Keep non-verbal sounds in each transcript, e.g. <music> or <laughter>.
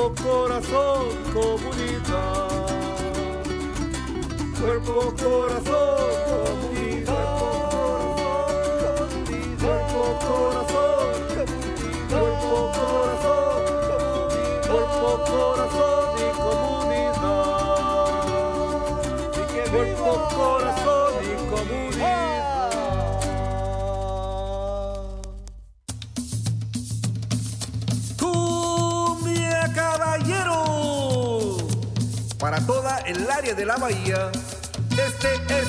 Cuerpo, corazón, comunidad. Cuerpo, corazón, comunidad. De la bahía, este es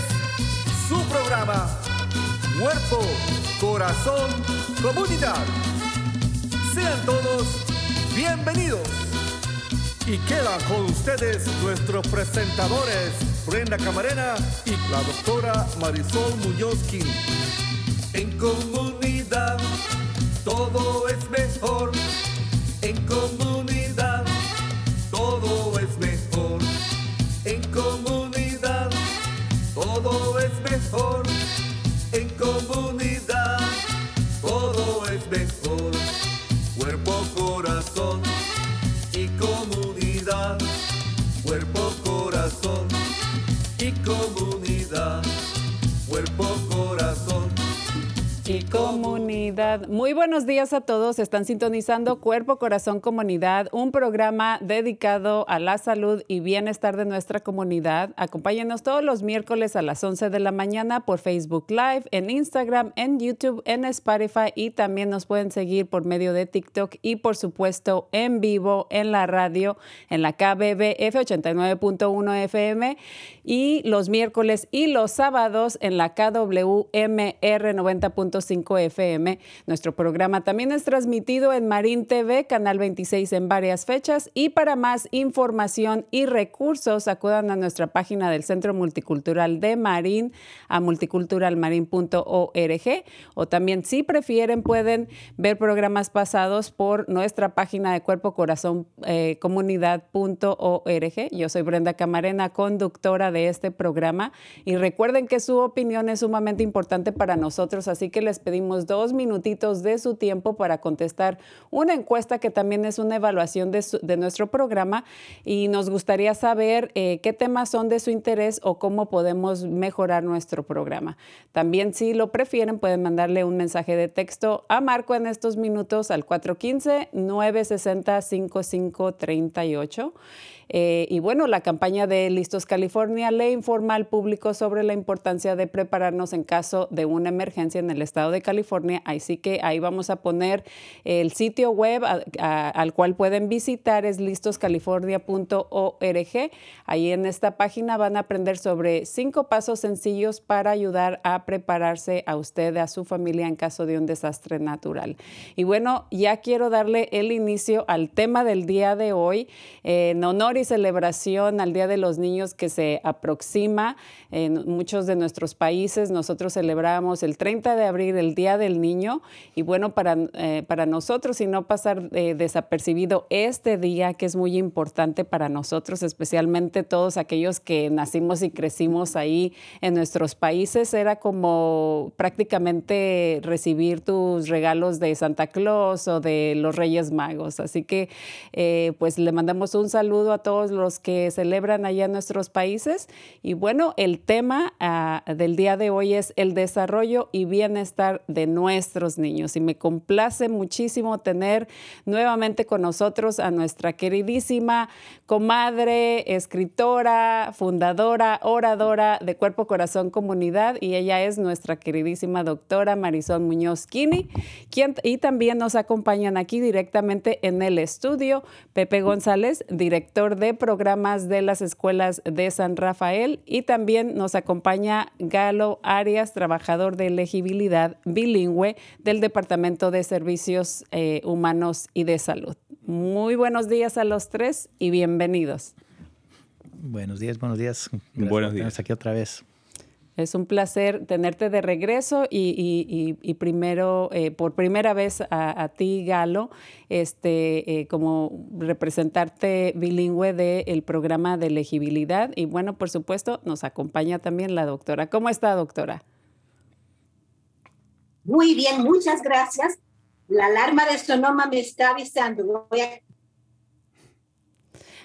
su programa. Cuerpo, corazón, comunidad. Sean todos bienvenidos. Y quedan con ustedes nuestros presentadores, Brenda Camarena y la doctora Marisol Muñoz. En comunidad Cuerpo, corazón y comunidad. Cuerpo, corazón y comunidad. Muy buenos días a todos. Están sintonizando Cuerpo, Corazón, Comunidad, un programa dedicado a la salud y bienestar de nuestra comunidad. Acompáñenos todos los miércoles a las 11 de la mañana por Facebook Live, en Instagram, en YouTube, en Spotify y también nos pueden seguir por medio de TikTok y por supuesto en vivo en la radio, en la KBBF 89.1 FM y los miércoles y los sábados en la KWMR 90.5 FM. Nuestro programa también es transmitido en Marín TV, Canal 26 en varias fechas. Y para más información y recursos, acudan a nuestra página del Centro Multicultural de Marín, a multiculturalmarin.org. O también, si prefieren, pueden ver programas pasados por nuestra página de Cuerpo Corazón eh, Comunidad.org. Yo soy Brenda Camarena, conductora de este programa. Y recuerden que su opinión es sumamente importante para nosotros, así que les pedimos dos minutitos de su tiempo para contestar una encuesta que también es una evaluación de, nuestro programa y nos gustaría saber eh, qué temas son de su interés o cómo podemos mejorar nuestro programa. También si lo prefieren pueden mandarle un mensaje de texto a Marco en estos minutos al 415-960-5538. Eh, y bueno, la campaña de Listos California le informa al público sobre la importancia de prepararnos en caso de una emergencia en el estado de California. Así que ahí vamos a poner el sitio web al cual pueden visitar, es listoscalifornia.org. Ahí en esta página van a aprender sobre cinco pasos sencillos para ayudar a prepararse a usted, a su familia en caso de un desastre natural. Y bueno, ya quiero darle el inicio al tema del día de hoy, y celebración al Día de los Niños que se aproxima en muchos de nuestros países. Nosotros celebramos el 30 de abril el Día del Niño y bueno, para, eh, para nosotros y no pasar eh, desapercibido este día que es muy importante para nosotros, especialmente todos aquellos que nacimos y crecimos ahí en nuestros países, era como prácticamente recibir tus regalos de Santa Claus o de los Reyes Magos. Así que eh, pues le mandamos un saludo a todos los que celebran allá en nuestros países. Y bueno, el tema uh, del día de hoy es el desarrollo y bienestar de nuestros niños. Y me complace muchísimo tener nuevamente con nosotros a nuestra queridísima comadre, escritora, fundadora, oradora de Cuerpo Corazón Comunidad. Y ella es nuestra queridísima doctora Marisol Muñoz Kini, quien, y también nos acompañan aquí directamente en el estudio Pepe González, director de programas de las escuelas de San Rafael y también nos acompaña Galo Arias, trabajador de elegibilidad bilingüe del Departamento de Servicios eh, Humanos y de Salud. Muy buenos días a los tres y bienvenidos. Buenos días, buenos días. buenos días. aquí otra vez. Es un placer tenerte de regreso y, primero, eh, por primera vez a, ti, Galo, este, eh, como representarte bilingüe del programa de elegibilidad. Y bueno, por supuesto, nos acompaña también la doctora. ¿Cómo está, doctora? Muy bien, muchas gracias. La alarma de Sonoma me está avisando. Voy a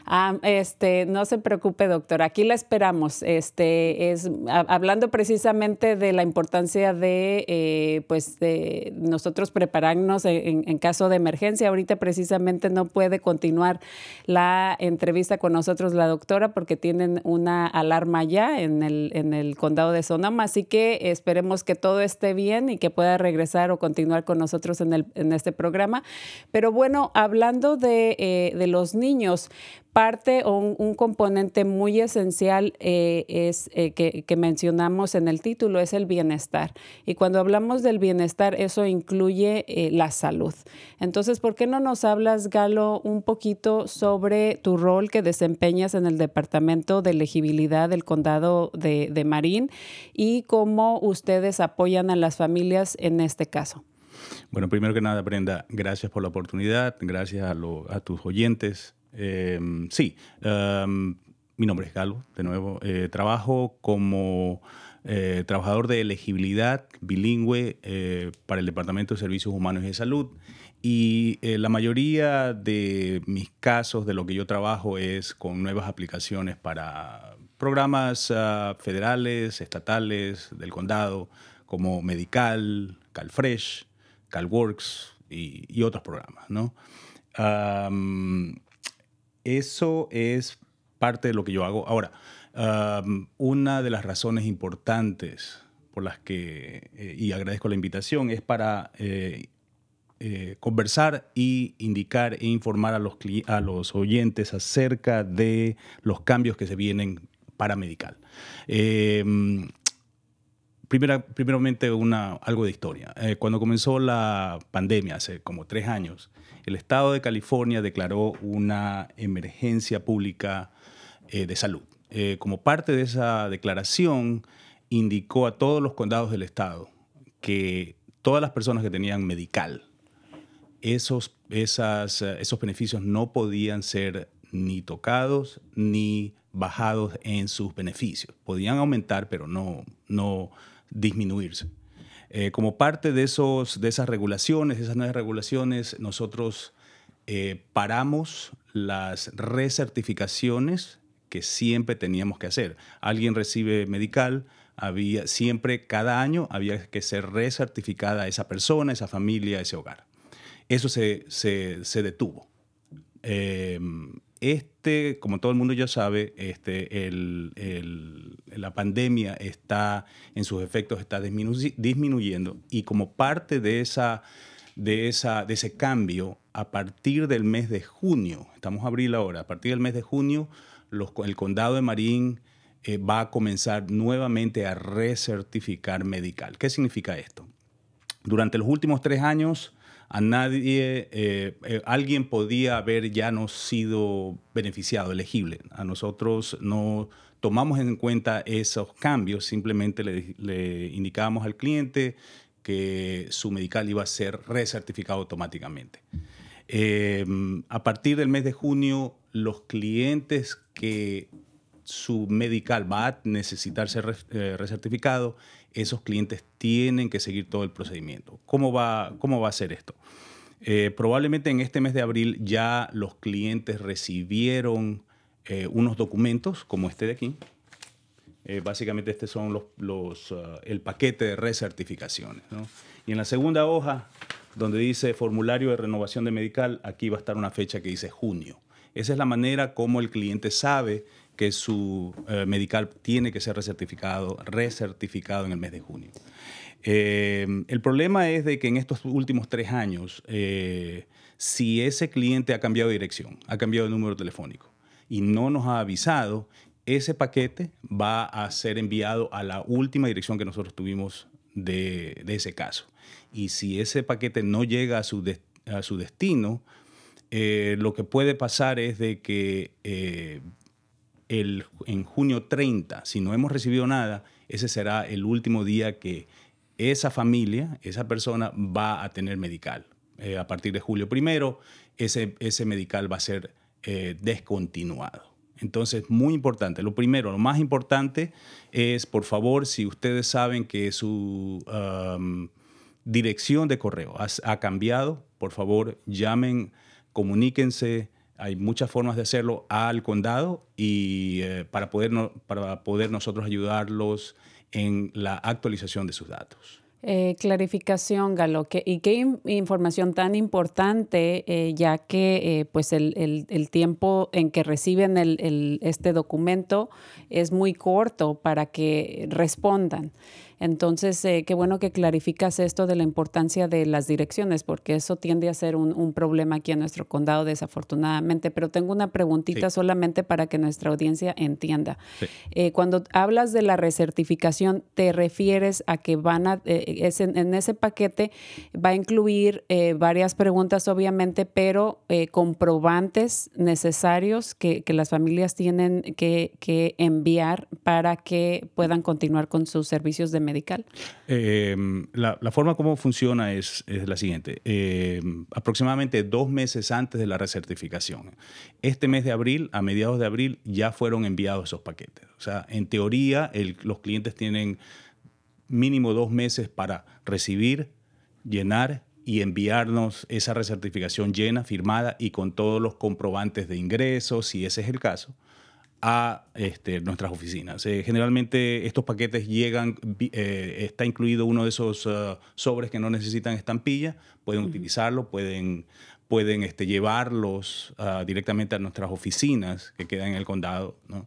Ah, este, no se preocupe, doctor. Aquí la esperamos. Este, es hablando precisamente de la importancia de, eh, pues, de nosotros prepararnos en, caso de emergencia. Ahorita precisamente no puede continuar la entrevista con nosotros la doctora porque tienen una alarma ya en el, en el condado de Sonoma. Así que esperemos que todo esté bien y que pueda regresar o continuar con nosotros en, el, en este programa. Pero bueno, hablando de, eh, de los niños, parte o un, componente muy esencial eh, es eh, que, mencionamos en el título es el bienestar. Y cuando hablamos del bienestar, eso incluye eh, la salud. Entonces, ¿por qué no nos hablas, Galo, un poquito sobre tu rol que desempeñas en el Departamento de Elegibilidad del Condado de, Marín y cómo ustedes apoyan a las familias en este caso? Bueno, primero que nada, Brenda, gracias por la oportunidad, gracias a tus oyentes Em, sí, em, mi nombre es Galo, de nuevo. Eh, trabajo como eh, trabajador de elegibilidad bilingüe eh, para el Departamento de Servicios Humanos y de Salud. Y la mayoría de mis casos, de lo que yo trabajo, es con nuevas aplicaciones para programas ah, federales, estatales, del condado, como Medical, CalFresh, CalWorks y, y otros programas. ¿no? Eso es parte de lo que yo hago. Ahora, una de las razones importantes por las que, eh, y agradezco la invitación, es para eh, eh, conversar y indicar e informar a los, a los oyentes acerca de los cambios que se vienen para Medical. Primera, primeramente, una, algo de historia. cuando comenzó la pandemia, hace como tres años, el Estado de California declaró una emergencia pública eh, de salud. Eh, como parte de esa declaración, indicó a todos los condados del Estado que todas las personas que tenían medical, esos, esas, eh, esos beneficios no podían ser ni tocados ni bajados en sus beneficios. Podían aumentar, pero no, no disminuirse. Eh, como parte de, esos, de esas regulaciones, esas nuevas regulaciones, nosotros eh, paramos las recertificaciones que siempre teníamos que hacer. Alguien recibe medical, había siempre, cada año, había que ser recertificada esa persona, esa familia, ese hogar. Eso se, se, detuvo. Eh, este, como todo el mundo ya sabe, este, la pandemia está, en sus efectos, está disminuyendo y como parte de, esa, de, esa, de ese cambio, a partir del mes de junio, estamos a abril ahora, a partir del mes de junio, el condado de Marín eh, va a comenzar nuevamente a recertificar medical. ¿Qué significa esto? Durante los últimos tres años, a nadie, eh, eh, alguien podía haber ya no sido beneficiado, elegible. A nosotros no tomamos en cuenta esos cambios, simplemente le, le indicábamos al cliente que su medical iba a ser recertificado automáticamente. Em, a partir del mes de junio, los clientes que su medical va a necesitar ser eh, recertificado, esos clientes tienen que seguir todo el procedimiento. ¿Cómo va, cómo va a ser esto? Eh, probablemente en este mes de abril ya los clientes recibieron eh, unos documentos como este de aquí. Eh, básicamente estos son los, los uh, el paquete de recertificaciones. Y en la segunda hoja, donde dice formulario de renovación de medical, aquí va a estar una fecha que dice junio. Esa es la manera como el cliente sabe que su eh, medical tiene que ser recertificado, recertificado en el mes de junio. Eh, el problema es de que en estos últimos tres años, eh, si ese cliente ha cambiado de dirección, ha cambiado de número telefónico y no nos ha avisado, ese paquete va a ser enviado a la última dirección que nosotros tuvimos de, ese caso. Y si ese paquete no llega a su, a su destino, lo que puede pasar es de que el, en junio 30, si no hemos recibido nada, ese será el último día que esa familia, esa persona va a tener medical. Eh, a partir de julio primero, ese, ese medical va a ser eh, descontinuado. Entonces, muy importante. Lo primero, lo más importante es, por favor, si ustedes saben que su dirección de correo ha cambiado, por favor, llamen, comuníquense. Hay muchas formas de hacerlo al condado y eh, para, poder no- para poder nosotros ayudarlos en la actualización de sus datos. Eh, clarificación, Galo, que- y qué in- información tan importante, eh, ya que pues el, el- tiempo en que reciben el- este documento es muy corto para que respondan. Entonces, eh, qué bueno que clarificas esto de la importancia de las direcciones, porque eso tiende a ser un, un problema aquí en nuestro condado, desafortunadamente. Pero tengo una preguntita Sí. solamente para que nuestra audiencia entienda. Sí. Eh, cuando hablas de la recertificación, ¿te refieres a que van a, eh, es en, en ese paquete va a incluir eh, varias preguntas, obviamente, pero comprobantes necesarios que, que las familias tienen que, que enviar para que puedan continuar con sus servicios de medical? Eh, la, forma como funciona es, la siguiente. Eh, aproximadamente dos meses antes de la recertificación. Este mes de abril, a mediados de abril, ya fueron enviados esos paquetes. O sea, en teoría, los clientes tienen mínimo dos meses para recibir, llenar y enviarnos esa recertificación llena, firmada y con todos los comprobantes de ingresos, si ese es el caso, a este, nuestras oficinas. Eh, generalmente estos paquetes llegan, eh, está incluido uno de esos ah, sobres que no necesitan estampilla, pueden utilizarlo, pueden, pueden este, llevarlos ah, directamente a nuestras oficinas que quedan en el condado. ¿no?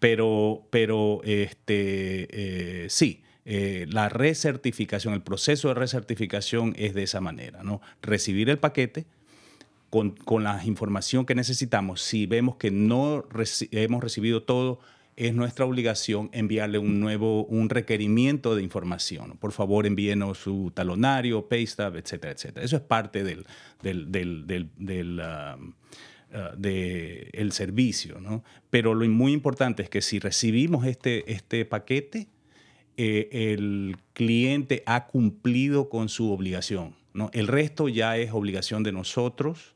Pero, pero este, eh, sí, eh, la recertificación, el proceso de recertificación es de esa manera, ¿no? Recibir el paquete, con, con la información que necesitamos, si vemos que no hemos recibido todo, es nuestra obligación enviarle un nuevo, un requerimiento de información. Por favor, envíenos su talonario, pay stub, etcétera, etcétera. Eso es parte del, del, del, del- del, de el servicio, ¿no? Pero lo muy importante es que si recibimos este, este paquete, eh, el cliente ha cumplido con su obligación. ¿no? El resto ya es obligación de nosotros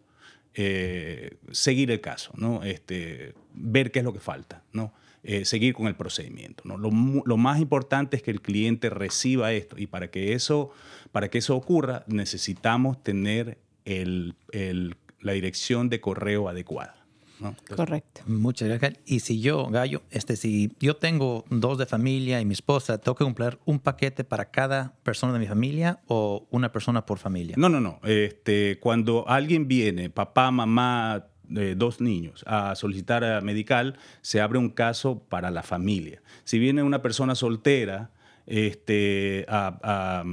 eh, seguir el caso, ¿no? este, ver qué es lo que falta, ¿no? Eh, seguir con el procedimiento. ¿no? Lo, lo más importante es que el cliente reciba esto y para que eso, para que eso ocurra necesitamos tener el- el- la dirección de correo adecuada. ¿No? Entonces, Correcto. Muchas gracias. Y si yo, Gallo, este, si yo tengo dos de familia y mi esposa, ¿tengo que comprar un paquete para cada persona de mi familia o una persona por familia? No, no, no. Este, cuando alguien viene, papá, mamá, eh, dos niños, a solicitar a medical, se abre un caso para la familia. Si viene una persona soltera este, a,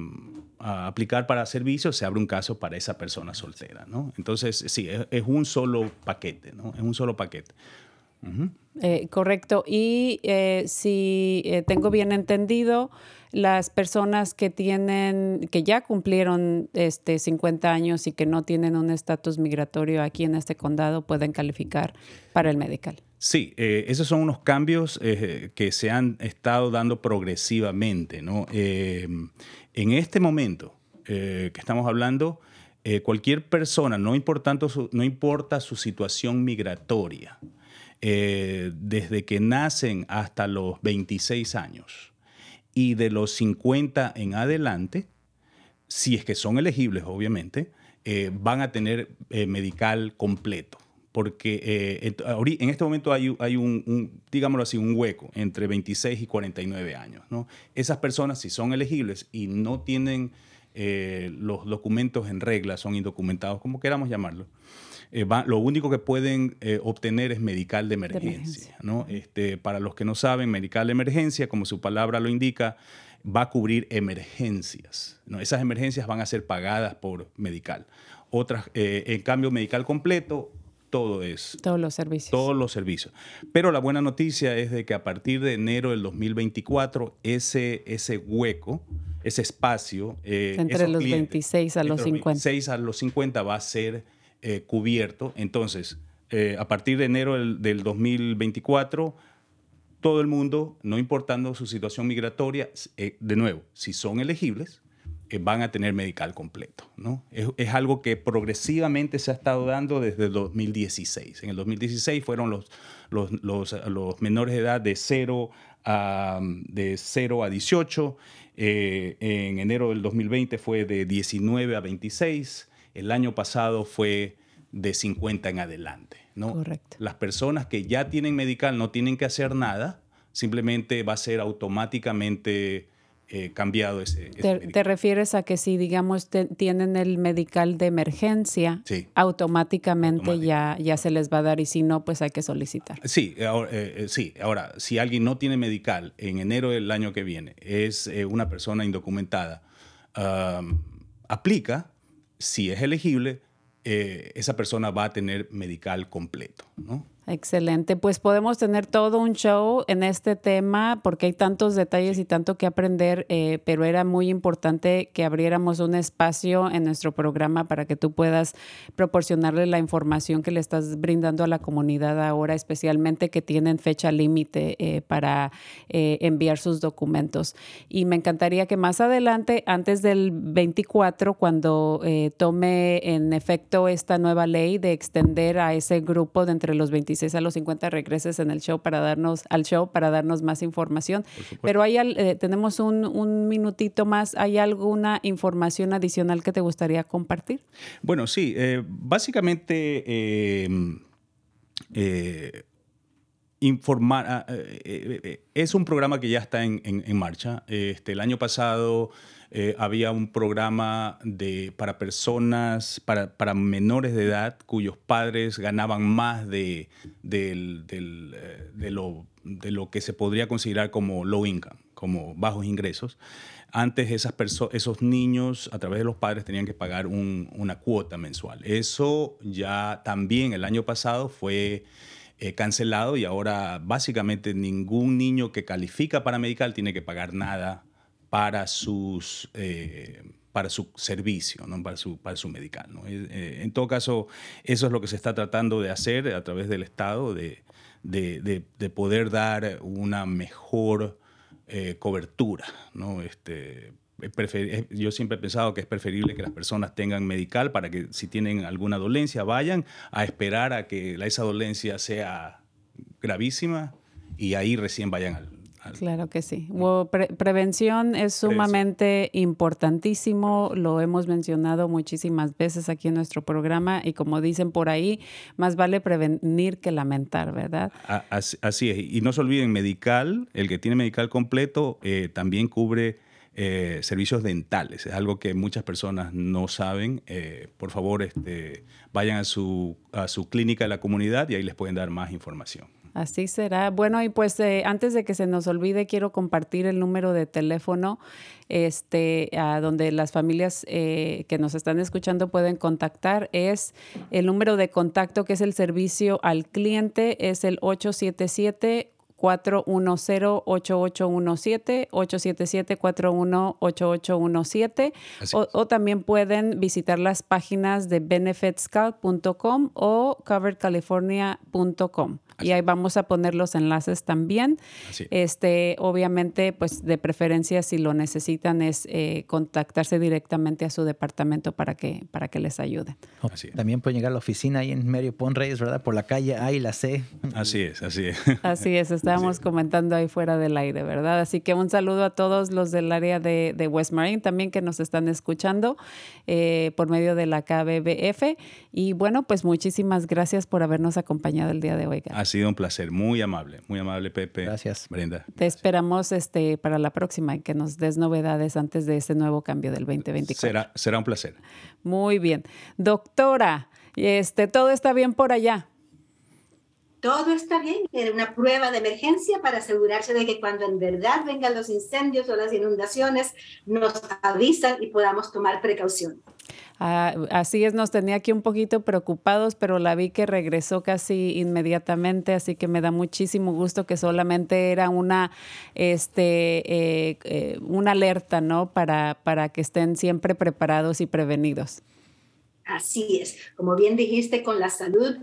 aplicar para servicios, se abre un caso para esa persona soltera, ¿no? Entonces, sí, es, es un solo paquete, ¿no? Es un solo paquete. Eh, correcto. Y eh, si eh, tengo bien entendido, las personas que tienen, que ya cumplieron este 50 años y que no tienen un estatus migratorio aquí en este condado pueden calificar para el medical. Sí, eh, esos son unos cambios eh, que se han estado dando progresivamente. Eh, en este momento que estamos hablando, cualquier persona, no, su- no importa su situación migratoria, desde que nacen hasta los 26 años y de los 50 en adelante, si es que son elegibles, obviamente, van a tener medical completo. Porque eh, en este momento hay, hay un, un, digámoslo así, un hueco entre 26 y 49 años. ¿no? Esas personas, si son elegibles y no tienen eh, los documentos en regla, son indocumentados, como queramos llamarlo, eh, va- lo único que pueden eh, obtener es medical de emergencia. emergencia. ¿no? Este, para los que no saben, medical de emergencia, como su palabra lo indica, va a cubrir emergencias. ¿no? Esas emergencias van a ser pagadas por medical. Otras, eh, en cambio, medical completo, todo es Todos los servicios. todos los servicios. Pero la buena noticia es de que a partir de enero del 2024, ese, ese hueco, ese espacio. eh, Entre los clientes, 26 a los entre 50. 26 a los 50 va a ser eh, cubierto. Entonces, eh, a partir de enero del, del 2024, todo el mundo, no importando su situación migratoria, eh, de nuevo, si son elegibles, van a tener medical completo. ¿no? Es, es algo que progresivamente se ha estado dando desde el 2016. En el 2016 fueron los, los, los, los menores de edad de 0 a, de 0 a 18. Eh, en enero del 2020 fue de 19 a 26. El año pasado fue de 50 en adelante. ¿no? Correcto. Las personas que ya tienen medical no tienen que hacer nada, simplemente va a ser automáticamente eh, cambiado ese, ese Te, te refieres a que si, digamos, te- tienen el medical de emergencia, Sí. automáticamente ya, ya se les va a dar y si no, pues hay que solicitar. Sí, ahora, eh, eh, sí, ahora, si alguien no tiene medical en enero del año que viene, es eh, una persona indocumentada, am, aplica, si es elegible, eh, esa persona va a tener medical completo, ¿no? Excelente, pues podemos tener todo un show en este tema porque hay tantos detalles y tanto que aprender, eh, pero era muy importante que abriéramos un espacio en nuestro programa para que tú puedas proporcionarle la información que le estás brindando a la comunidad ahora, especialmente que tienen fecha límite eh, para eh, enviar sus documentos. Y me encantaría que más adelante, antes del 24, cuando eh, tome en efecto esta nueva ley de extender a ese grupo de entre los 26 a los 50 regreses en el show para darnos al show para darnos más información. Pero hay eh, tenemos un, un minutito más. ¿Hay alguna información adicional que te gustaría compartir? Bueno, sí, eh, básicamente eh, eh, informar, ah, eh, eh, eh, es un programa que ya está en, en- marcha. Este, el año pasado había un programa de, para personas, para, para menores de edad cuyos padres ganaban más de, eh, de lo, de lo que se podría considerar como low income, como bajos ingresos. Antes esas esos niños a través de los padres tenían que pagar un- una cuota mensual. Eso ya también el año pasado fue eh, cancelado y ahora básicamente ningún niño que califica para medical tiene que pagar nada para sus eh, para su servicio, ¿no? para, su, para su medical. ¿no? Eh, en todo caso, eso es lo que se está tratando de hacer a través del Estado, de, de- de- de poder dar una mejor cobertura. ¿no? Este, yo siempre he pensado que es preferible que las personas tengan medical para que si tienen alguna dolencia vayan a esperar a que la- esa dolencia sea gravísima y ahí recién vayan al... Claro que sí. Pre- prevención es sumamente importantísimo, lo hemos mencionado muchísimas veces aquí en nuestro programa y como dicen por ahí, más vale prevenir que lamentar, ¿verdad? Así es. Y no se olviden, medical, el que tiene medical completo, eh, también cubre eh, servicios dentales. Es algo que muchas personas no saben. Eh, por favor, este, vayan a su, a su clínica de la comunidad y ahí les pueden dar más información. Así será. Bueno, y pues eh, antes de que se nos olvide, quiero compartir el número de teléfono este, a donde las familias que nos están escuchando pueden contactar. Es el número de contacto que es el servicio al cliente, es el 877 410-8817, 877-418817. Así O, o también pueden visitar las páginas de benefitscout.com o coveredcalifornia.com. Y ahí vamos a poner los enlaces también. Así es. Este, obviamente, pues de preferencia, si lo necesitan, es eh, contactarse directamente a su departamento para que, para que les ayude. Así. También pueden llegar a la oficina ahí en Medio Pon Reyes, ¿verdad? Por la calle A y la C. Así es, así es. Así es, <laughs> estábamos comentando ahí fuera del aire, ¿verdad? Así que un saludo a todos los del área de, de West Marine también que nos están escuchando eh, por medio de la KBBF. Y bueno, pues muchísimas gracias por habernos acompañado el día de hoy. Ha sido un placer. Muy amable, muy amable, Pepe. Gracias. Brenda. Te esperamos este, para la próxima y que nos des novedades antes de este nuevo cambio del 2024. Será, será un placer. Muy bien. Doctora, este, ¿todo está bien por allá? Todo está bien, era una prueba de emergencia para asegurarse de que cuando en verdad vengan los incendios o las inundaciones, nos avisan y podamos tomar precaución. Ah, así es, nos tenía aquí un poquito preocupados, pero la vi que regresó casi inmediatamente, así que me da muchísimo gusto que solamente era una, este, eh, eh, una alerta, ¿no? Para, para que estén siempre preparados y prevenidos. Así es, como bien dijiste, con la salud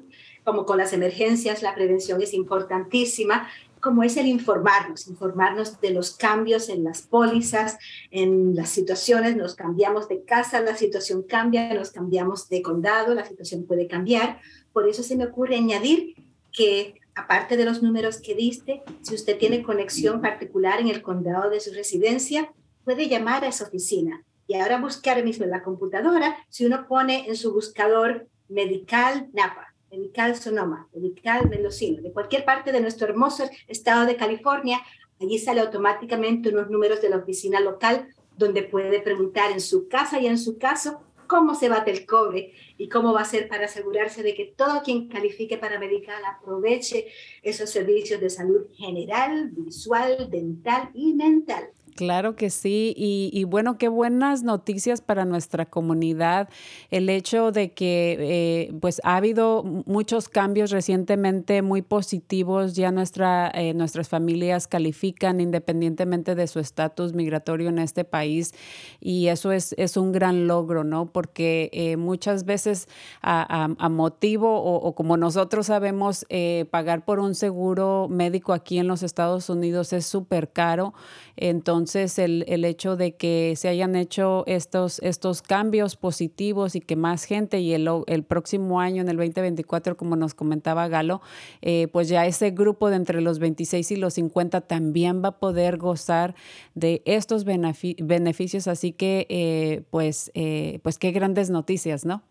como con las emergencias, la prevención es importantísima, como es el informarnos, informarnos de los cambios en las pólizas, en las situaciones, nos cambiamos de casa, la situación cambia, nos cambiamos de condado, la situación puede cambiar. Por eso se me ocurre añadir que aparte de los números que diste, si usted tiene conexión particular en el condado de su residencia, puede llamar a esa oficina. Y ahora buscar mismo en la computadora, si uno pone en su buscador Medical Napa, Medical Sonoma, Medical Mendocino, de cualquier parte de nuestro hermoso estado de California, allí sale automáticamente unos números de la oficina local donde puede preguntar en su casa y en su caso cómo se bate el cobre y cómo va a ser para asegurarse de que todo quien califique para medical aproveche esos servicios de salud general, visual, dental y mental. Claro que sí, y, bueno, qué buenas noticias para nuestra comunidad. El hecho de que eh, pues ha habido muchos cambios recientemente muy positivos, ya nuestra, eh, nuestras familias califican independientemente de su estatus migratorio en este país y eso es, es un gran logro, ¿no? Porque eh, muchas veces a, motivo o, o, como nosotros sabemos, pagar por un seguro médico aquí en los Estados Unidos es súper caro. Entonces, el, el, hecho de que se hayan hecho estos, estos cambios positivos y que más gente y el, el próximo año, en el 2024, como nos comentaba Galo, eh, pues ya ese grupo de entre los 26 y los 50 también va a poder gozar de estos beneficios. Así que, eh, pues, eh, pues qué grandes noticias, ¿no?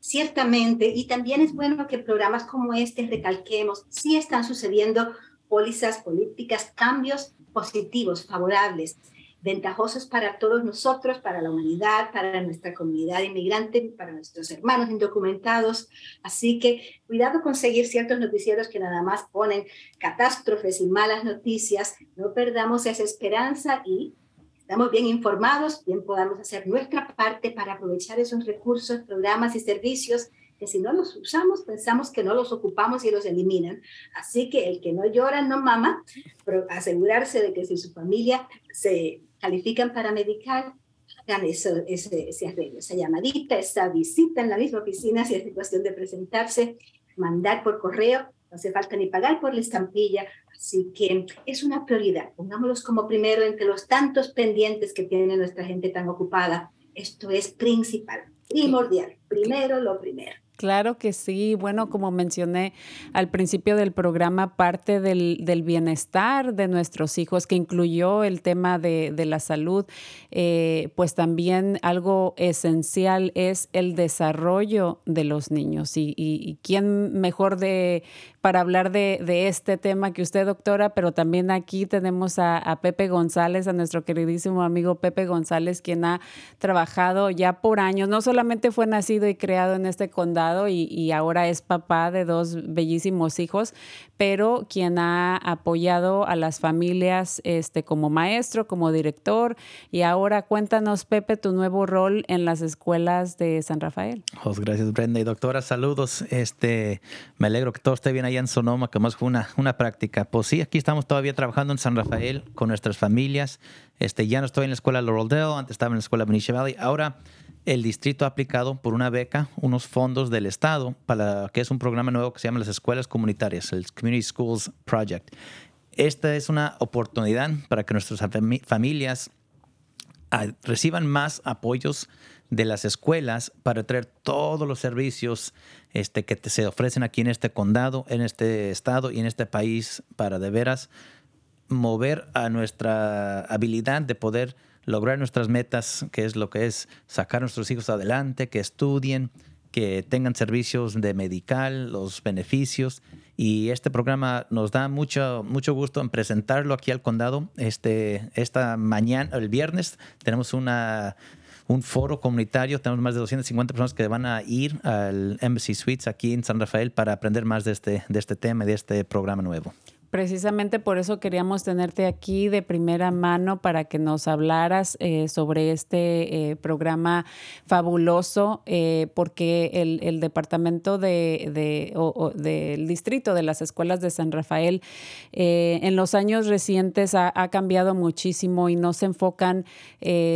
Ciertamente, y también es bueno que programas como este recalquemos, sí están sucediendo pólizas políticas, cambios positivos, favorables, ventajosos para todos nosotros, para la humanidad, para nuestra comunidad inmigrante, para nuestros hermanos indocumentados. Así que cuidado con seguir ciertos noticieros que nada más ponen catástrofes y malas noticias. No perdamos esa esperanza y estamos bien informados, bien podamos hacer nuestra parte para aprovechar esos recursos, programas y servicios que si no los usamos, pensamos que no los ocupamos y los eliminan. Así que el que no llora no mama, pero asegurarse de que si su familia se califican para medical, hagan eso, ese, ese arreglo, esa llamadita, esa visita en la misma oficina, si es cuestión de presentarse, mandar por correo, no hace falta ni pagar por la estampilla, así que es una prioridad. Pongámoslos como primero entre los tantos pendientes que tiene nuestra gente tan ocupada. Esto es principal, primordial, primero lo primero. Claro que sí. Bueno, como mencioné al principio del programa, parte del, bienestar de nuestros hijos, que incluyó el tema de, la salud, eh, pues también algo esencial es el desarrollo de los niños. Y, y quién mejor de para hablar de, este tema que usted, doctora, pero también aquí tenemos a, Pepe González, a nuestro queridísimo amigo Pepe González, quien ha trabajado ya por años. No solamente fue nacido y creado en este condado y, ahora es papá de dos bellísimos hijos, pero quien ha apoyado a las familias este, como maestro, como director. Y ahora cuéntanos, Pepe, tu nuevo rol en las escuelas de San Rafael. Pues gracias, Brenda. Y doctora, saludos. Este, me alegro que todo esté bien ahí en Sonoma, que más fue una, una práctica. Pues sí, aquí estamos todavía trabajando en San Rafael con nuestras familias. Este, ya no estoy en la escuela Laurel antes estaba en la escuela Benicia Valley. Ahora el distrito ha aplicado por una beca unos fondos del Estado para que es un programa nuevo que se llama las escuelas comunitarias, el Community Schools Project. Esta es una oportunidad para que nuestras familias ah, reciban más apoyos de las escuelas para traer todos los servicios este, que se ofrecen aquí en este condado, en este estado y en este país para de veras mover a nuestra habilidad de poder lograr nuestras metas, que es lo que es sacar a nuestros hijos adelante, que estudien, que tengan servicios de medical, los beneficios. Y este programa nos da mucho, mucho gusto en presentarlo aquí al condado. Este, esta mañana, el viernes, tenemos una un foro comunitario. Tenemos más de 250 personas que van a ir al Embassy Suites aquí en San Rafael para aprender más de este, de este tema y de este programa nuevo. Precisamente por eso queríamos tenerte aquí de primera mano para que nos hablaras eh, sobre este eh, programa fabuloso, eh, porque el, departamento de, del distrito de las escuelas de San Rafael en los años recientes ha, ha, cambiado muchísimo y no se enfocan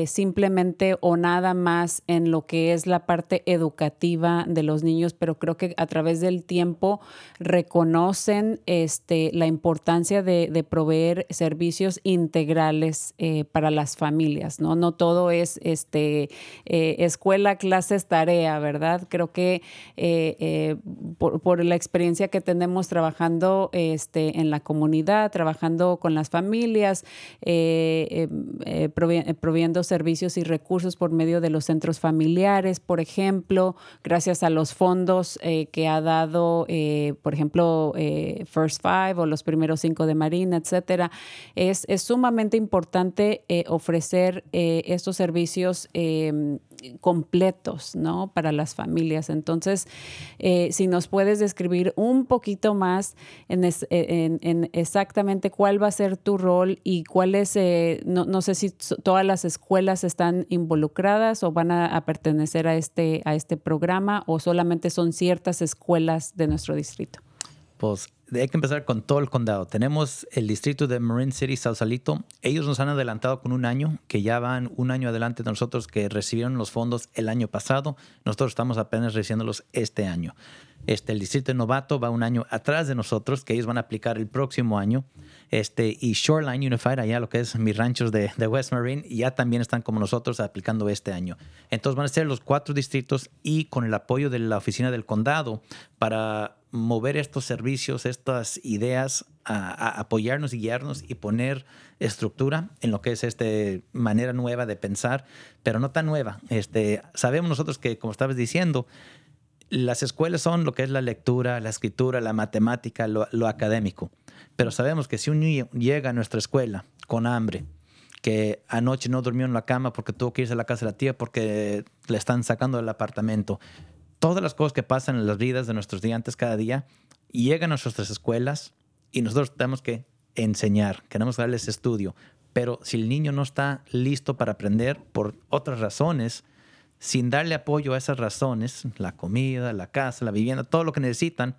simplemente o nada más en lo que es la parte educativa de los niños, pero creo que a través del tiempo reconocen este, la importancia importancia de, proveer servicios integrales eh, para las familias, ¿no? No todo es este, eh, escuela, clases, tarea, ¿verdad? Creo que eh, por, la experiencia que tenemos trabajando este, en la comunidad, trabajando con las familias, proviendo servicios y recursos por medio de los centros familiares, por ejemplo, gracias a los fondos que ha dado, por ejemplo, First Five o los primeros cinco de Marina, etcétera. Es, sumamente importante eh, ofrecer eh, estos servicios em, completos, ¿no? Para las familias. Entonces, eh, si nos puedes describir un poquito más en, exactamente cuál va a ser tu rol y cuál es, no, no, sé si todas las escuelas están involucradas o van a, a, pertenecer a este, a este programa o solamente son ciertas escuelas de nuestro distrito. Pues hay que empezar con todo el condado. Tenemos el distrito de Marin City, Sausalito. Ellos nos han adelantado con un año, que ya van un año adelante de nosotros, que recibieron los fondos el año pasado. Nosotros estamos apenas recibiéndolos este año. Este, el distrito Novato va un año atrás de nosotros, que ellos van a aplicar el próximo año. Este, y Shoreline Unified, allá lo que es mis ranchos de, de West Marine, ya también están como nosotros aplicando este año. Entonces van a ser los cuatro distritos y con el apoyo de la oficina del condado para mover estos servicios, estas ideas, a, apoyarnos y guiarnos y poner estructura en lo que es esta manera nueva de pensar, pero no tan nueva. Este, sabemos nosotros que, como estabas diciendo, las escuelas son lo que es la lectura, la escritura, la matemática, lo, académico. Pero sabemos que si un niño llega a nuestra escuela con hambre, que anoche no durmió en la cama porque tuvo que irse a la casa de la tía porque le están sacando del apartamento, todas las cosas que pasan en las vidas de nuestros estudiantes cada día llegan a nuestras escuelas y nosotros tenemos que enseñar, queremos darles estudio. Pero si el niño no está listo para aprender por otras razones, sin darle apoyo a esas razones, la comida, la casa, la vivienda, todo lo que necesitan,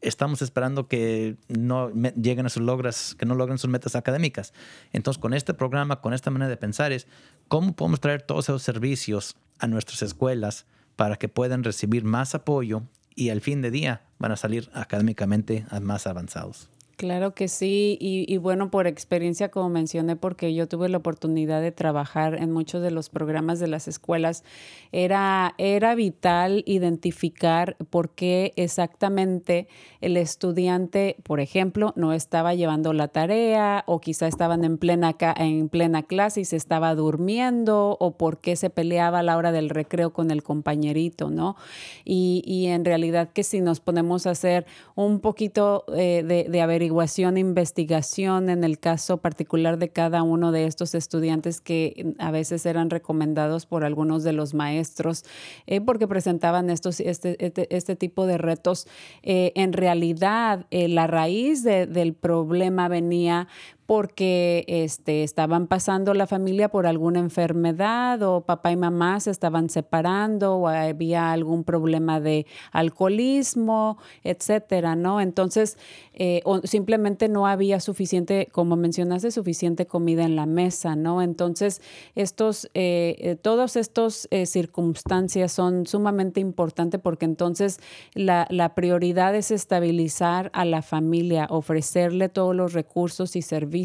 estamos esperando que no lleguen a sus logras, que no logren sus metas académicas. Entonces, con este programa, con esta manera de pensar es cómo podemos traer todos esos servicios a nuestras escuelas para que puedan recibir más apoyo y al fin de día van a salir académicamente más avanzados. Claro que sí, y, bueno, por experiencia, como mencioné, porque yo tuve la oportunidad de trabajar en muchos de los programas de las escuelas, era, era vital identificar por qué exactamente el estudiante, por ejemplo, no estaba llevando la tarea o quizá estaban en plena, en plena clase y se estaba durmiendo o por qué se peleaba a la hora del recreo con el compañerito, ¿no? Y, y en realidad que si nos ponemos a hacer un poquito eh, de, de averiguación, investigación en el caso particular de cada uno de estos estudiantes que a veces eran recomendados por algunos de los maestros eh, porque presentaban estos, este, este, este tipo de retos. Eh, en realidad, eh, la raíz del problema venía porque este, estaban pasando la familia por alguna enfermedad o papá y mamá se estaban separando o había algún problema de alcoholismo, etcétera, ¿no? Entonces, eh, o simplemente no había suficiente, como mencionaste, suficiente comida en la mesa, ¿no? Entonces, estos, eh, eh todas estas circunstancias son sumamente importantes porque entonces la, la prioridad es estabilizar a la familia, ofrecerle todos los recursos y servicios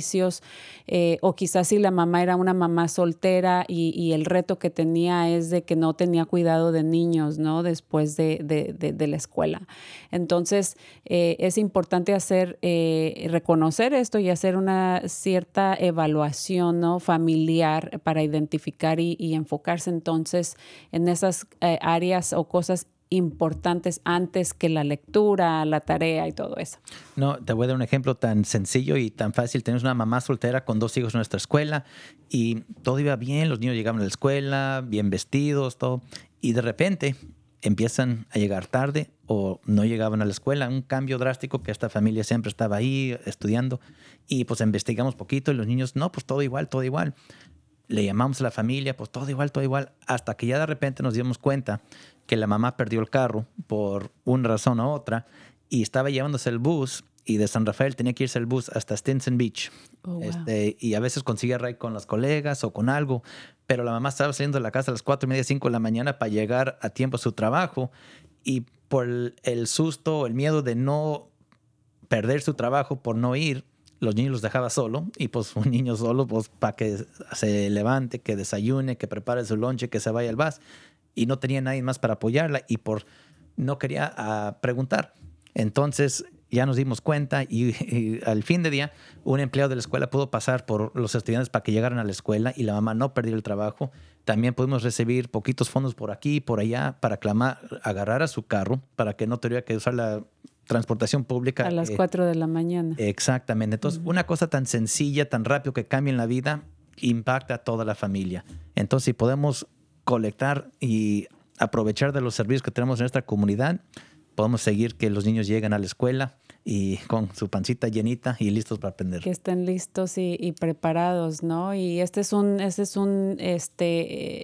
eh, o quizás si la mamá era una mamá soltera y, el reto que tenía es de que no tenía cuidado de niños, ¿no? Después de, la escuela. Entonces, eh, es importante hacer, eh, reconocer esto y hacer una cierta evaluación. Familiar para identificar y, enfocarse entonces en esas áreas o cosas importantes antes que la lectura, la tarea y todo eso. No, te voy a dar un ejemplo tan sencillo y tan fácil. Tenemos una mamá soltera con dos hijos en nuestra escuela y todo iba bien, los niños llegaban a la escuela, bien vestidos, todo. Y de repente empiezan a llegar tarde o no llegaban a la escuela. Un cambio drástico que esta familia siempre estaba ahí estudiando y pues investigamos poquito y los niños, no, pues todo igual, todo igual. Le llamamos a la familia, pues todo igual, todo igual, hasta que ya de repente nos dimos cuenta que la mamá perdió el carro por una razón u otra y estaba llevándose el bus y de San Rafael tenía que irse el bus hasta Stinson Beach. Oh, wow. este, y a veces consigue ride con las colegas o con algo, pero la mamá estaba saliendo de la casa a las cuatro y media, cinco de la mañana para llegar a tiempo a su trabajo y por el, el susto, el miedo de no perder su trabajo por no ir, los niños los dejaba solo y pues un niño solo pues para que se levante, que desayune, que prepare su lonche, que se vaya al bus y no tenía nadie más para apoyarla y por no quería ah, preguntar. Entonces ya nos dimos cuenta y, y al fin de día un empleado de la escuela pudo pasar por los estudiantes para que llegaran a la escuela y la mamá no perdió el trabajo. También pudimos recibir poquitos fondos por aquí y por allá para clamar, agarrar a su carro para que no tuviera que usar la transportación pública. A las eh, 4 de la mañana. Exactamente. Entonces, una cosa tan sencilla, tan rápido que cambia en la vida, impacta a toda la familia. Entonces, si podemos colectar y aprovechar de los servicios que tenemos en nuestra comunidad, podemos seguir que los niños lleguen a la escuela y con su pancita llenita y listos para aprender. que estén listos y, preparados, ¿no? Y este es un, este es un este,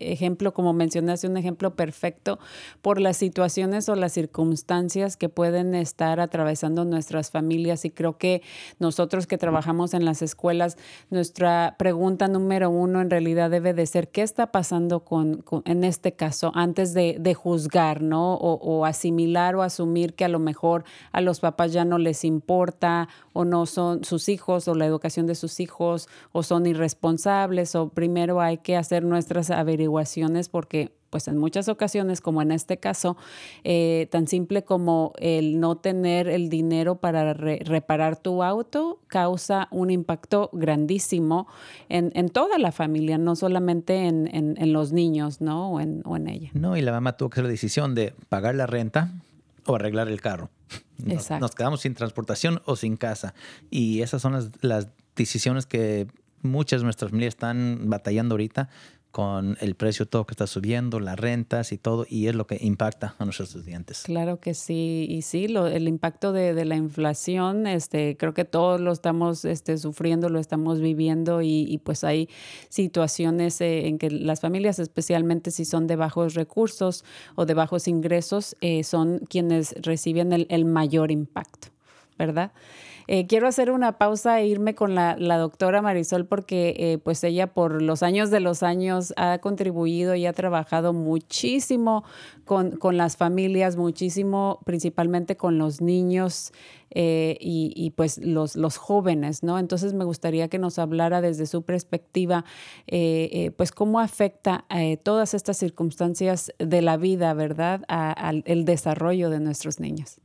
eh, ejemplo, como mencionaste, un ejemplo perfecto por las situaciones o las circunstancias que pueden estar atravesando nuestras familias. Y creo que nosotros que trabajamos en las escuelas, nuestra pregunta número uno en realidad debe de ser, ¿qué está pasando con, con- en este caso antes de, de juzgar, ¿no? O, o asimilar o asumir que a lo mejor a los papás ya no les importa o no son sus hijos o la educación de sus hijos o son irresponsables o primero hay que hacer nuestras averiguaciones porque pues en muchas ocasiones, como en este caso, eh, tan simple como el no tener el dinero para re- reparar tu auto causa un impacto grandísimo en, en toda la familia, no solamente en, en- los niños, ¿no? O en, o en ella. No, y la mamá tuvo que hacer la decisión de pagar la renta o arreglar el carro. <laughs> Nos, Exacto. nos quedamos sin transportación o sin casa. Y esas son las, las decisiones que muchas de nuestras familias están batallando ahorita con el precio todo que está subiendo, las rentas y todo, y es lo que impacta a nuestros estudiantes. Claro que sí, y sí, lo- el impacto de, la inflación, este, creo que todos lo estamos este, sufriendo, lo estamos viviendo y, y pues hay situaciones eh, en que las familias, especialmente si son de bajos recursos o de bajos ingresos, eh, son quienes reciben el, el mayor impacto, ¿verdad? Eh, quiero hacer una pausa e irme con la, la doctora Marisol porque eh, pues ella por los años de los años ha contribuido y ha trabajado muchísimo con, con las familias, muchísimo principalmente con los niños eh, y, y, pues los, los jóvenes, ¿no? Entonces me gustaría que nos hablara desde su perspectiva, eh, eh, pues cómo afecta todas estas circunstancias de la vida, ¿verdad?, al el desarrollo de nuestros niños.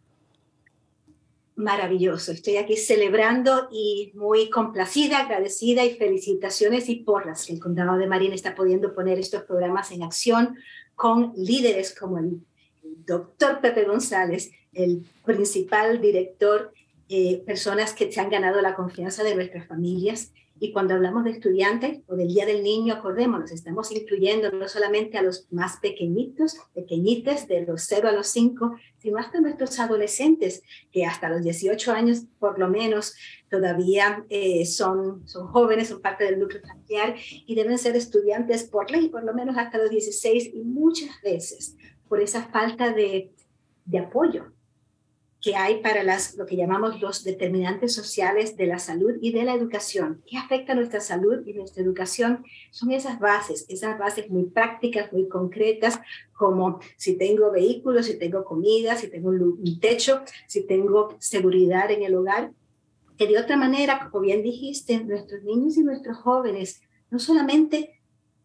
Maravilloso. Estoy aquí celebrando y muy complacida, agradecida y felicitaciones y porras que el Condado de Marín está pudiendo poner estos programas en acción con líderes como el doctor Pepe González, el principal director, eh, personas que se han ganado la confianza de nuestras familias. Y cuando hablamos de estudiantes o del Día del Niño, acordémonos, estamos incluyendo no solamente a los más pequeñitos, pequeñites, de los 0 a los 5, sino hasta nuestros adolescentes, que hasta los 18 años por lo menos todavía eh, son, son jóvenes, son parte del núcleo familiar y deben ser estudiantes por ley, por lo menos hasta los 16 y muchas veces por esa falta de, de apoyo que hay para las, lo que llamamos los determinantes sociales de la salud y de la educación. ¿Qué afecta a nuestra salud y nuestra educación? Son esas bases, esas bases muy prácticas, muy concretas, como si tengo vehículos, si tengo comida, si tengo un techo, si tengo seguridad en el hogar. Que de otra manera, como bien dijiste, nuestros niños y nuestros jóvenes no solamente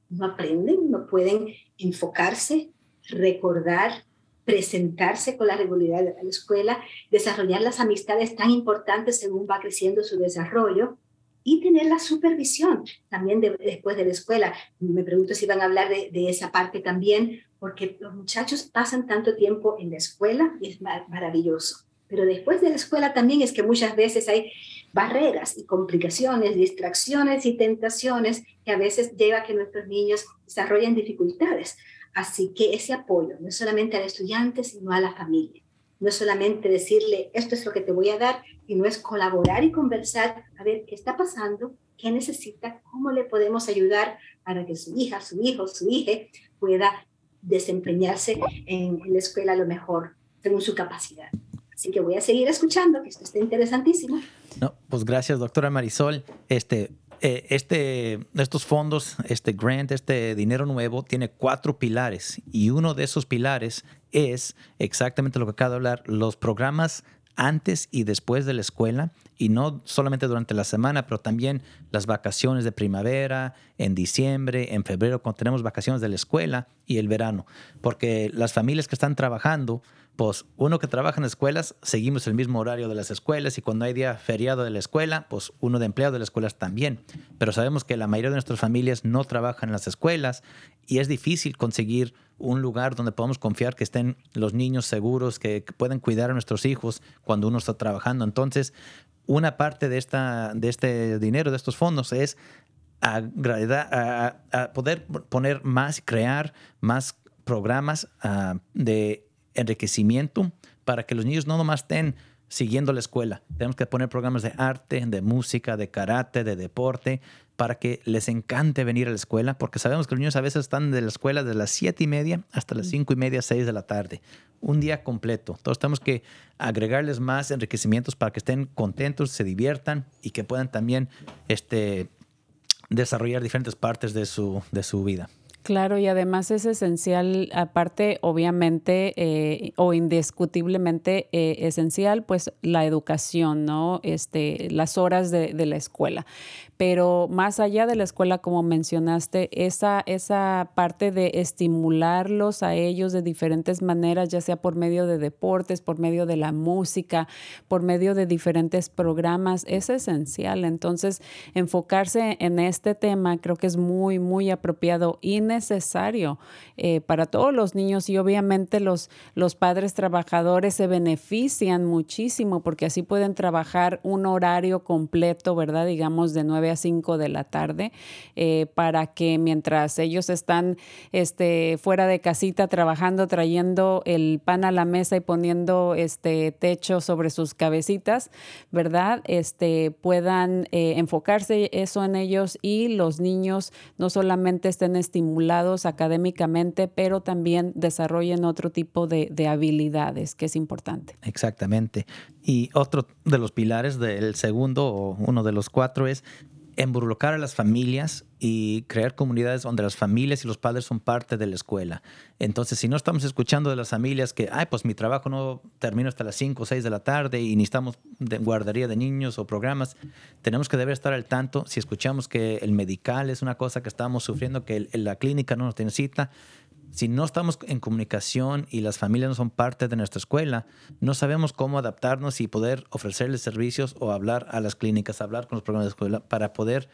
no aprenden, no pueden enfocarse, recordar, presentarse con la regularidad a la escuela, desarrollar las amistades tan importantes según va creciendo su desarrollo y tener la supervisión también de, después de la escuela. Me pregunto si van a hablar de, de, esa parte también, porque los muchachos pasan tanto tiempo en la escuela y es maravilloso. Pero después de la escuela también es que muchas veces hay barreras y complicaciones, distracciones y tentaciones que a veces lleva a que nuestros niños desarrollen dificultades. Así que ese apoyo, no solamente al estudiante, sino a la familia. No es solamente decirle, esto es lo que te voy a dar, sino es colaborar y conversar, a ver qué está pasando, qué necesita, cómo le podemos ayudar para que su hija, su hijo, su hija pueda desempeñarse en, la escuela a lo mejor según su capacidad. Así que voy a seguir escuchando, que esto está interesantísimo. No, pues gracias, doctora Marisol. Este, eh, este, estos fondos, este grant, este dinero nuevo, tiene cuatro pilares y uno de esos pilares es exactamente lo que acabo de hablar, los programas antes y después de la escuela y no solamente durante la semana, pero también las vacaciones de primavera, en diciembre, en febrero, cuando tenemos vacaciones de la escuela y el verano, porque las familias que están trabajando, pues uno que trabaja en escuelas, seguimos el mismo horario de las escuelas y cuando hay día feriado de la escuela, pues uno de empleado de las escuelas también. Pero sabemos que la mayoría de nuestras familias no trabajan en las escuelas y es difícil conseguir un lugar donde podamos confiar que estén los niños seguros, que, pueden cuidar a nuestros hijos cuando uno está trabajando. Entonces, una parte de, esta, de este dinero, de estos fondos, es a, poder poner más, crear más programas ah, de enriquecimiento para que los niños no nomás estén siguiendo la escuela. Tenemos que poner programas de arte, de música, de karate, de deporte, para que les encante venir a la escuela, porque sabemos que los niños a veces están de la escuela de las siete y media hasta las cinco y media, seis de la tarde. Un día completo. Entonces tenemos que agregarles más enriquecimientos para que estén contentos, se diviertan y que puedan también este, desarrollar diferentes partes de su, de su vida. Claro, y además es esencial, aparte, obviamente, eh, o indiscutiblemente eh, esencial, pues la educación, ¿no? Este, las horas de, de, la escuela pero más allá de la escuela, como mencionaste, esa, esa parte de estimularlos a ellos de diferentes maneras, ya sea por medio de deportes, por medio de la música, por medio de diferentes programas, es esencial. Entonces, enfocarse en este tema creo que es muy, muy apropiado y necesario eh, para todos los niños y obviamente los, los padres trabajadores se benefician muchísimo porque así pueden trabajar un horario completo, ¿verdad? Digamos de 9 a 5 de la tarde, eh, para que mientras ellos están este, fuera de casita trabajando, trayendo el pan a la mesa y poniendo este techo sobre sus cabecitas, ¿verdad? Este, puedan eh, enfocarse eso en ellos y los niños no solamente estén estimulados académicamente, pero también desarrollen otro tipo de, de habilidades, que es importante. Exactamente. Y otro de los pilares del segundo o uno de los cuatro es involucrar a las familias y crear comunidades donde las familias y los padres son parte de la escuela. Entonces, si no estamos escuchando de las familias que, ay, pues mi trabajo no termina hasta las 5 o 6 de la tarde y necesitamos de guardería de niños o programas, tenemos que deber estar al tanto. Si escuchamos que el medical es una cosa que estamos sufriendo, que la clínica no nos necesita, si no estamos en comunicación y las familias no son parte de nuestra escuela, no sabemos cómo adaptarnos y poder ofrecerles servicios o hablar a las clínicas, hablar con los programas de escuela para poder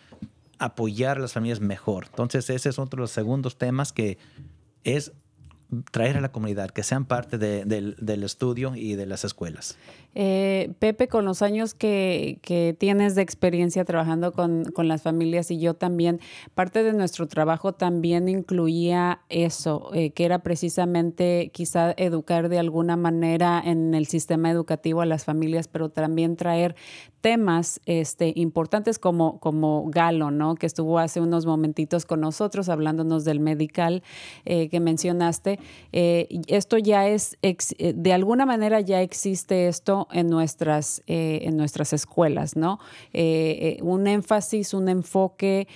apoyar a las familias mejor. Entonces, ese es otro de los segundos temas que es traer a la comunidad, que sean parte del estudio y de las escuelas. Eh, Pepe, con los años que, tienes de experiencia trabajando con, las familias y yo también, parte de nuestro trabajo también incluía eso, eh, que era precisamente quizá educar de alguna manera en el sistema educativo a las familias, pero también traer temas este, importantes como, como Galo, ¿no? que estuvo hace unos momentitos con nosotros hablándonos del medical eh, que mencionaste. esto ya es, de alguna manera ya existe esto en nuestras, eh, en nuestras escuelas, ¿no? Eh, eh, un énfasis, un enfoque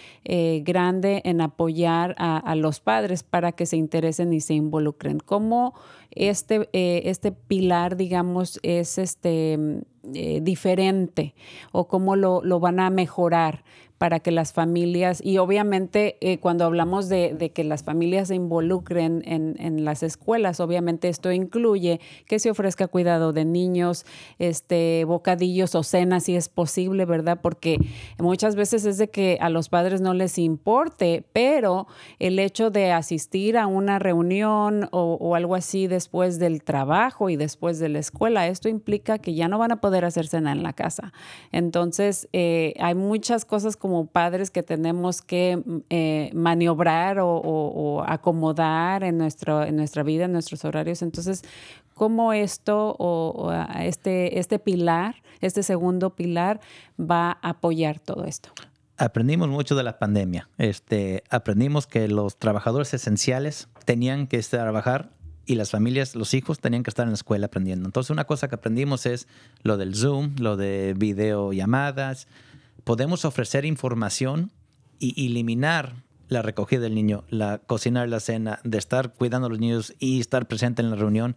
grande en apoyar a, los padres para que se interesen y se involucren. ¿Cómo este, este pilar, digamos, es este, diferente o cómo lo, lo van a mejorar para que las familias, y obviamente eh, cuando hablamos de, que las familias se involucren en, las escuelas, obviamente esto incluye que se ofrezca cuidado de niños, este, bocadillos o cenas si es posible, ¿verdad? Porque muchas veces es de que a los padres no les importe, pero el hecho de asistir a una reunión o, o algo así después del trabajo y después de la escuela, esto implica que ya no van a poder hacer cena en la casa. Entonces, eh, hay muchas cosas como padres que tenemos que mm, eh, maniobrar o, acomodar en, nuestro, en nuestra vida, en nuestros horarios. Entonces, ¿cómo esto o, este, este pilar, este segundo pilar, va a apoyar todo esto? aprendimos mucho de la pandemia. Este, aprendimos que los trabajadores esenciales tenían que trabajar y las familias, los hijos tenían que estar en la escuela aprendiendo. Entonces una cosa que aprendimos es lo del Zoom, lo de videollamadas. Podemos ofrecer información y eliminar la recogida del niño, la cocinar la cena, de estar cuidando a los niños y estar presente en la reunión.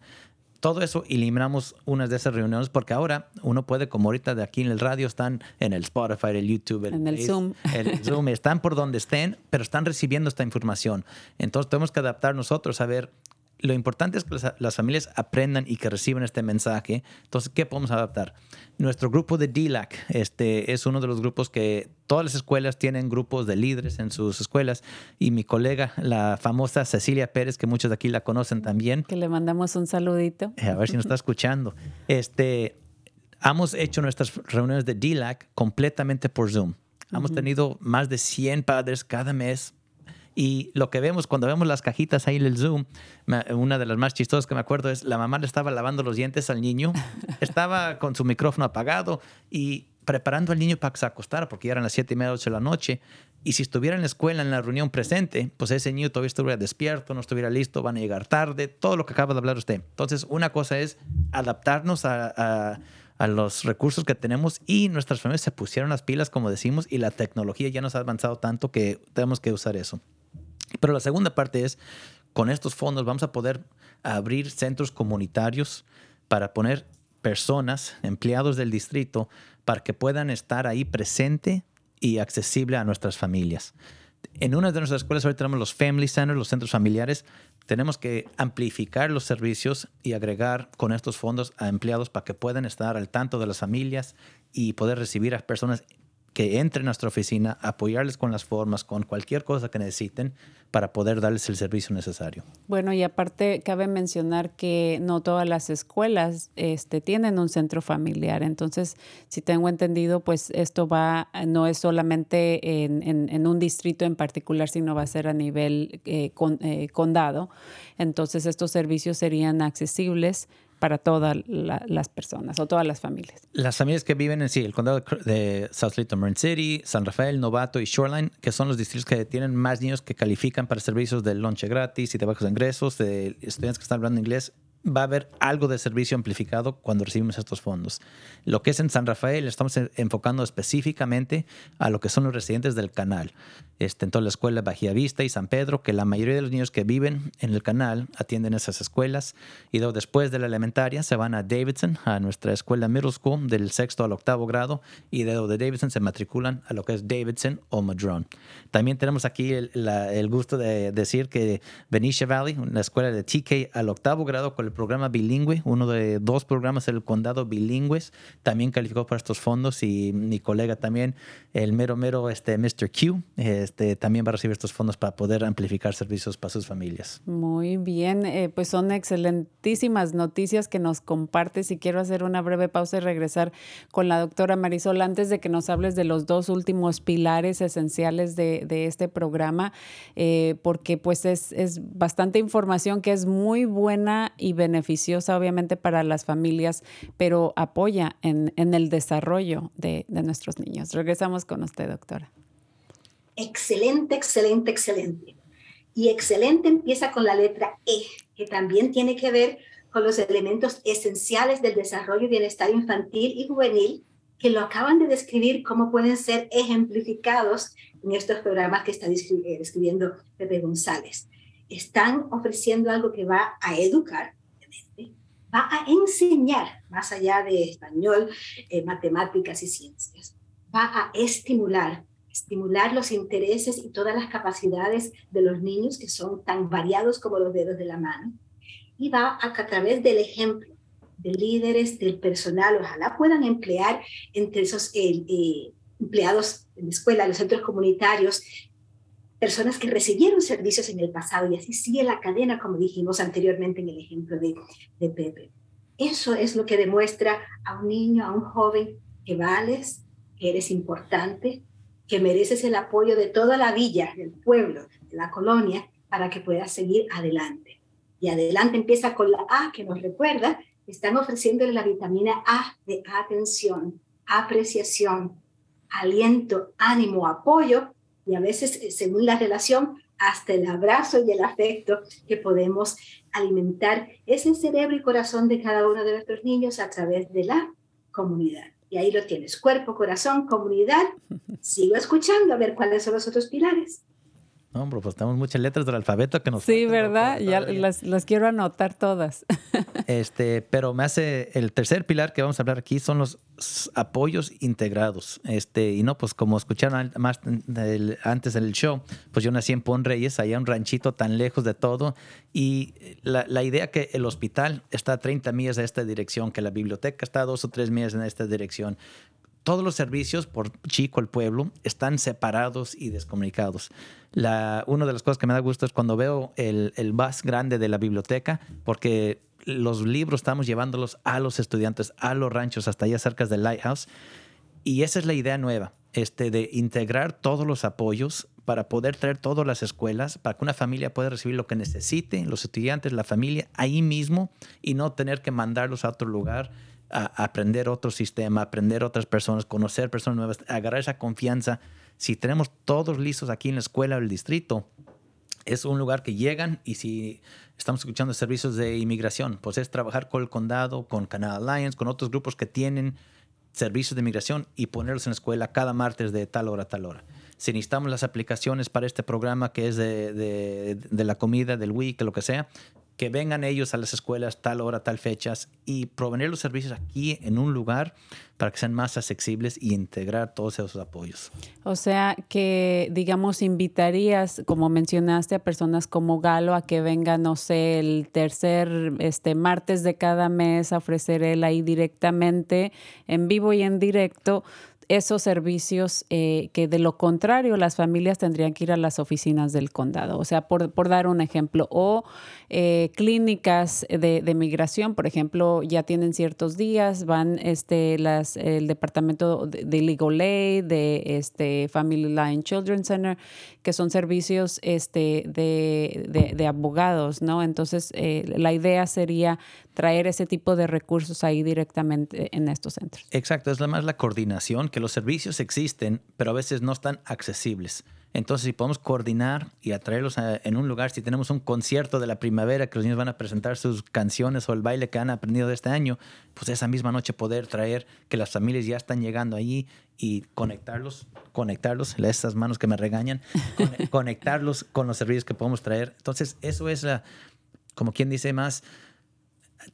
Todo eso eliminamos unas de esas reuniones porque ahora uno puede, como ahorita de aquí en el radio, están en el Spotify, el YouTube, en el Zoom. El <laughs> Zoom, están por donde estén, pero están recibiendo esta información. Entonces tenemos que adaptar nosotros a ver lo importante es que las, familias aprendan y que reciban este mensaje. Entonces, ¿qué podemos adaptar? Nuestro grupo de DLAC este, es uno de los grupos que todas las escuelas tienen grupos de líderes en sus escuelas. Y mi colega, la famosa Cecilia Pérez, que muchos de aquí la conocen también. Que le mandamos un saludito. Eh, a ver si nos está escuchando. Este, hemos hecho nuestras reuniones de DLAC completamente por Zoom. Hemos tenido más de 100 padres cada mes y lo que vemos cuando vemos las cajitas ahí en el Zoom, una de las más chistosas que me acuerdo es la mamá le estaba lavando los dientes al niño, <laughs> estaba con su micrófono apagado y preparando al niño para que se acostara porque ya eran las siete y media, ocho de la noche. Y si estuviera en la escuela, en la reunión presente, pues ese niño todavía estuviera despierto, no estuviera listo, van a llegar tarde, todo lo que acaba de hablar usted. Entonces, una cosa es adaptarnos a, a los recursos que tenemos y nuestras familias se pusieron las pilas, como decimos, y la tecnología ya nos ha avanzado tanto que tenemos que usar eso. Pero la segunda parte es, con estos fondos vamos a poder abrir centros comunitarios para poner personas, empleados del distrito, para que puedan estar ahí presente y accesible a nuestras familias. En una de nuestras escuelas ahora tenemos los Family Centers, los centros familiares. Tenemos que amplificar los servicios y agregar con estos fondos a empleados para que puedan estar al tanto de las familias y poder recibir a personas que entren a nuestra oficina, apoyarles con las formas, con cualquier cosa que necesiten para poder darles el servicio necesario. Bueno, y aparte cabe mencionar que no todas las escuelas este, tienen un centro familiar. Entonces, si tengo entendido, pues esto va, no es solamente en, un distrito en particular, sino va a ser a nivel eh, eh, condado. Entonces, estos servicios serían accesibles para todas las personas o todas las familias. Las familias que viven en sí, el condado de South Little Marin City, San Rafael, Novato y Shoreline, que son los distritos que tienen más niños que califican para servicios de lonche gratis y de bajos ingresos, de estudiantes que están hablando inglés, va a haber algo de servicio amplificado cuando recibimos estos fondos. Lo que es en San Rafael, estamos enfocando específicamente a lo que son los residentes del canal. Este, en toda la escuela Bajía Vista y San Pedro, que la mayoría de los niños que viven en el canal atienden esas escuelas. Y después de la elementaria se van a Davidson, a nuestra escuela middle school, del sexto al octavo grado. Y de, de Davidson se matriculan a lo que es Davidson o Madrón. También tenemos aquí el, gusto de decir que Benicia Valley, una escuela de TK al octavo grado con programa bilingüe, uno de dos programas del condado bilingües, también calificó para estos fondos y mi colega también, el mero mero este, Mr. Q, este, también va a recibir estos fondos para poder amplificar servicios para sus familias. Muy bien, eh, pues son excelentísimas noticias que nos compartes y quiero hacer una breve pausa y regresar con la doctora Marisol antes de que nos hables de los dos últimos pilares esenciales de, este programa, eh, porque pues es, es bastante información que es muy buena y beneficiosa obviamente para las familias, pero apoya en, el desarrollo de, nuestros niños. Regresamos con usted, doctora. Excelente, excelente, excelente. Y excelente empieza con la letra E, que también tiene que ver con los elementos esenciales del desarrollo y bienestar infantil y juvenil, que lo acaban de describir, cómo pueden ser ejemplificados en estos programas que está eh, describiendo Pepe González. Están ofreciendo algo que va a educar, va a enseñar, más allá de español, eh, matemáticas y ciencias, va a estimular estimular los intereses y todas las capacidades de los niños que son tan variados como los dedos de la mano. Y va a, a través del ejemplo de líderes, del personal, ojalá puedan emplear entre esos eh, eh, empleados en la escuela, los centros comunitarios, personas que recibieron servicios en el pasado y así sigue la cadena, como dijimos anteriormente en el ejemplo de, de Pepe. Eso es lo que demuestra a un niño, a un joven, que vales, que eres importante, que mereces el apoyo de toda la villa, del pueblo, de la colonia, para que puedas seguir adelante. Y adelante empieza con la A que nos recuerda, están ofreciéndole la vitamina A de atención, apreciación, aliento, ánimo, apoyo y a veces, eh, según la relación, hasta el abrazo y el afecto que podemos alimentar ese cerebro y corazón de cada uno de nuestros niños a través de la comunidad. Y ahí lo tienes, cuerpo, corazón, comunidad. <laughs> Sigo escuchando a ver cuáles son los otros pilares. No, hombre, pues tenemos muchas letras del alfabeto que nos Sí, ¿verdad? Ya las, las, quiero anotar todas. <laughs> Este, pero me hace el tercer pilar que vamos a hablar aquí son los apoyos integrados. Este, y no, pues como escucharon más del, antes en el show, pues yo nací en Pon Reyes, allá un ranchito tan lejos de todo. Y la, la, idea que el hospital está a 30 millas de esta dirección, que la biblioteca está a dos o tres millas en esta dirección, todos los servicios, por chico el pueblo, están separados y descomunicados. La, una de las cosas que me da gusto es cuando veo el, el bus grande de la biblioteca, porque los libros estamos llevándolos a los estudiantes, a los ranchos, hasta allá cerca del Lighthouse. Y esa es la idea nueva, este, de integrar todos los apoyos para poder traer todas las escuelas, para que una familia pueda recibir lo que necesite, los estudiantes, la familia, ahí mismo, y no tener que mandarlos a otro lugar a aprender otro sistema, aprender otras personas, conocer personas nuevas, agarrar esa confianza. Si tenemos todos listos aquí en la escuela o el distrito, es un lugar que llegan y si estamos escuchando servicios de inmigración, pues es trabajar con el condado, con Canal Alliance, con otros grupos que tienen servicios de inmigración y ponerlos en la escuela cada martes de tal hora a tal hora. Si necesitamos las aplicaciones para este programa que es de, de, de la comida, del week, lo que sea, que vengan ellos a las escuelas tal hora, tal fechas y proveer los servicios aquí en un lugar para que sean más accesibles y integrar todos esos apoyos. O sea que, digamos, invitarías, como mencionaste, a personas como Galo a que vengan, no sé, el tercer este, martes de cada mes a ofrecer él ahí directamente, en vivo y en directo, esos servicios eh, que de lo contrario las familias tendrían que ir a las oficinas del condado. O sea, por, por dar un ejemplo, o eh, clínicas de, de, migración, por ejemplo, ya tienen ciertos días, van este, las, el departamento de, Legal Aid, de este, Family Line Children's Center, que son servicios este, de, de, de abogados, ¿no? Entonces, eh, la idea sería traer ese tipo de recursos ahí directamente en estos centros. Exacto, es más la coordinación, que los servicios existen, pero a veces no están accesibles. Entonces, si podemos coordinar y atraerlos a, en un lugar, si tenemos un concierto de la primavera que los niños van a presentar sus canciones o el baile que han aprendido de este año, pues esa misma noche poder traer que las familias ya están llegando allí y conectarlos, conectarlos, esas manos que me regañan, <laughs> conectarlos con los servicios que podemos traer. Entonces, eso es la, como quien dice más,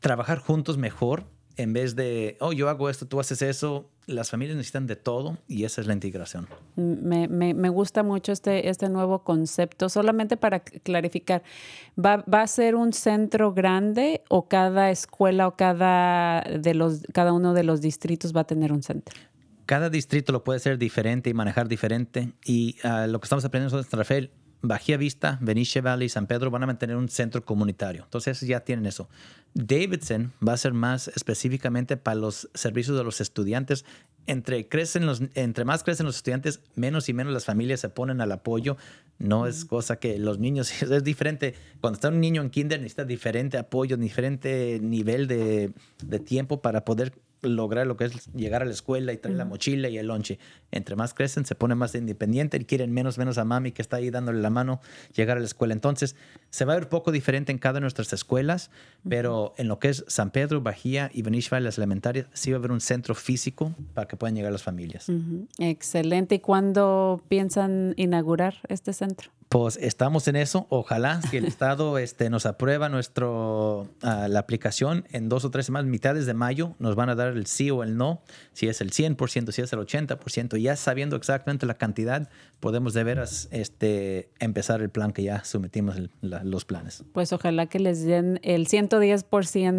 trabajar juntos mejor en vez de, oh, yo hago esto, tú haces eso. Las familias necesitan de todo y esa es la integración. Me, me, me gusta mucho este, este nuevo concepto. Solamente para clarificar, ¿va, ¿va, a ser un centro grande o cada escuela o cada, de los, cada uno de los distritos va a tener un centro? Cada distrito lo puede ser diferente y manejar diferente. Y uh, lo que estamos aprendiendo en San Rafael, Bajía Vista, Benicia Valley y San Pedro van a mantener un centro comunitario. Entonces ya tienen eso. Davidson va a ser más específicamente para los servicios de los estudiantes. Entre, crecen los, entre más crecen los estudiantes, menos y menos las familias se ponen al apoyo. No es cosa que los niños, <laughs> es diferente. Cuando está un niño en kinder necesita diferente apoyo, diferente nivel de, de tiempo para poder lograr lo que es llegar a la escuela y traer uh -huh. la mochila y el lonche. Entre más crecen, se pone más independiente y quieren menos, menos a mami que está ahí dándole la mano llegar a la escuela. Entonces, se va a ver poco diferente en cada de nuestras escuelas, uh -huh. pero en lo que es San Pedro, Bajía y Benicia las elementarias, sí va a haber un centro físico para que puedan llegar las familias. Uh -huh. Excelente. ¿Y cuándo piensan inaugurar este centro? Pues estamos en eso. Ojalá que el <laughs> Estado este, nos aprueba nuestro, ah, la aplicación en dos o tres semanas, mitades de mayo, nos van a dar el sí o el no, si es el 100%, si es el 80%. Ya sabiendo exactamente la cantidad, podemos de veras este, empezar el plan que ya sometimos los planes. Pues ojalá que les den el 110%.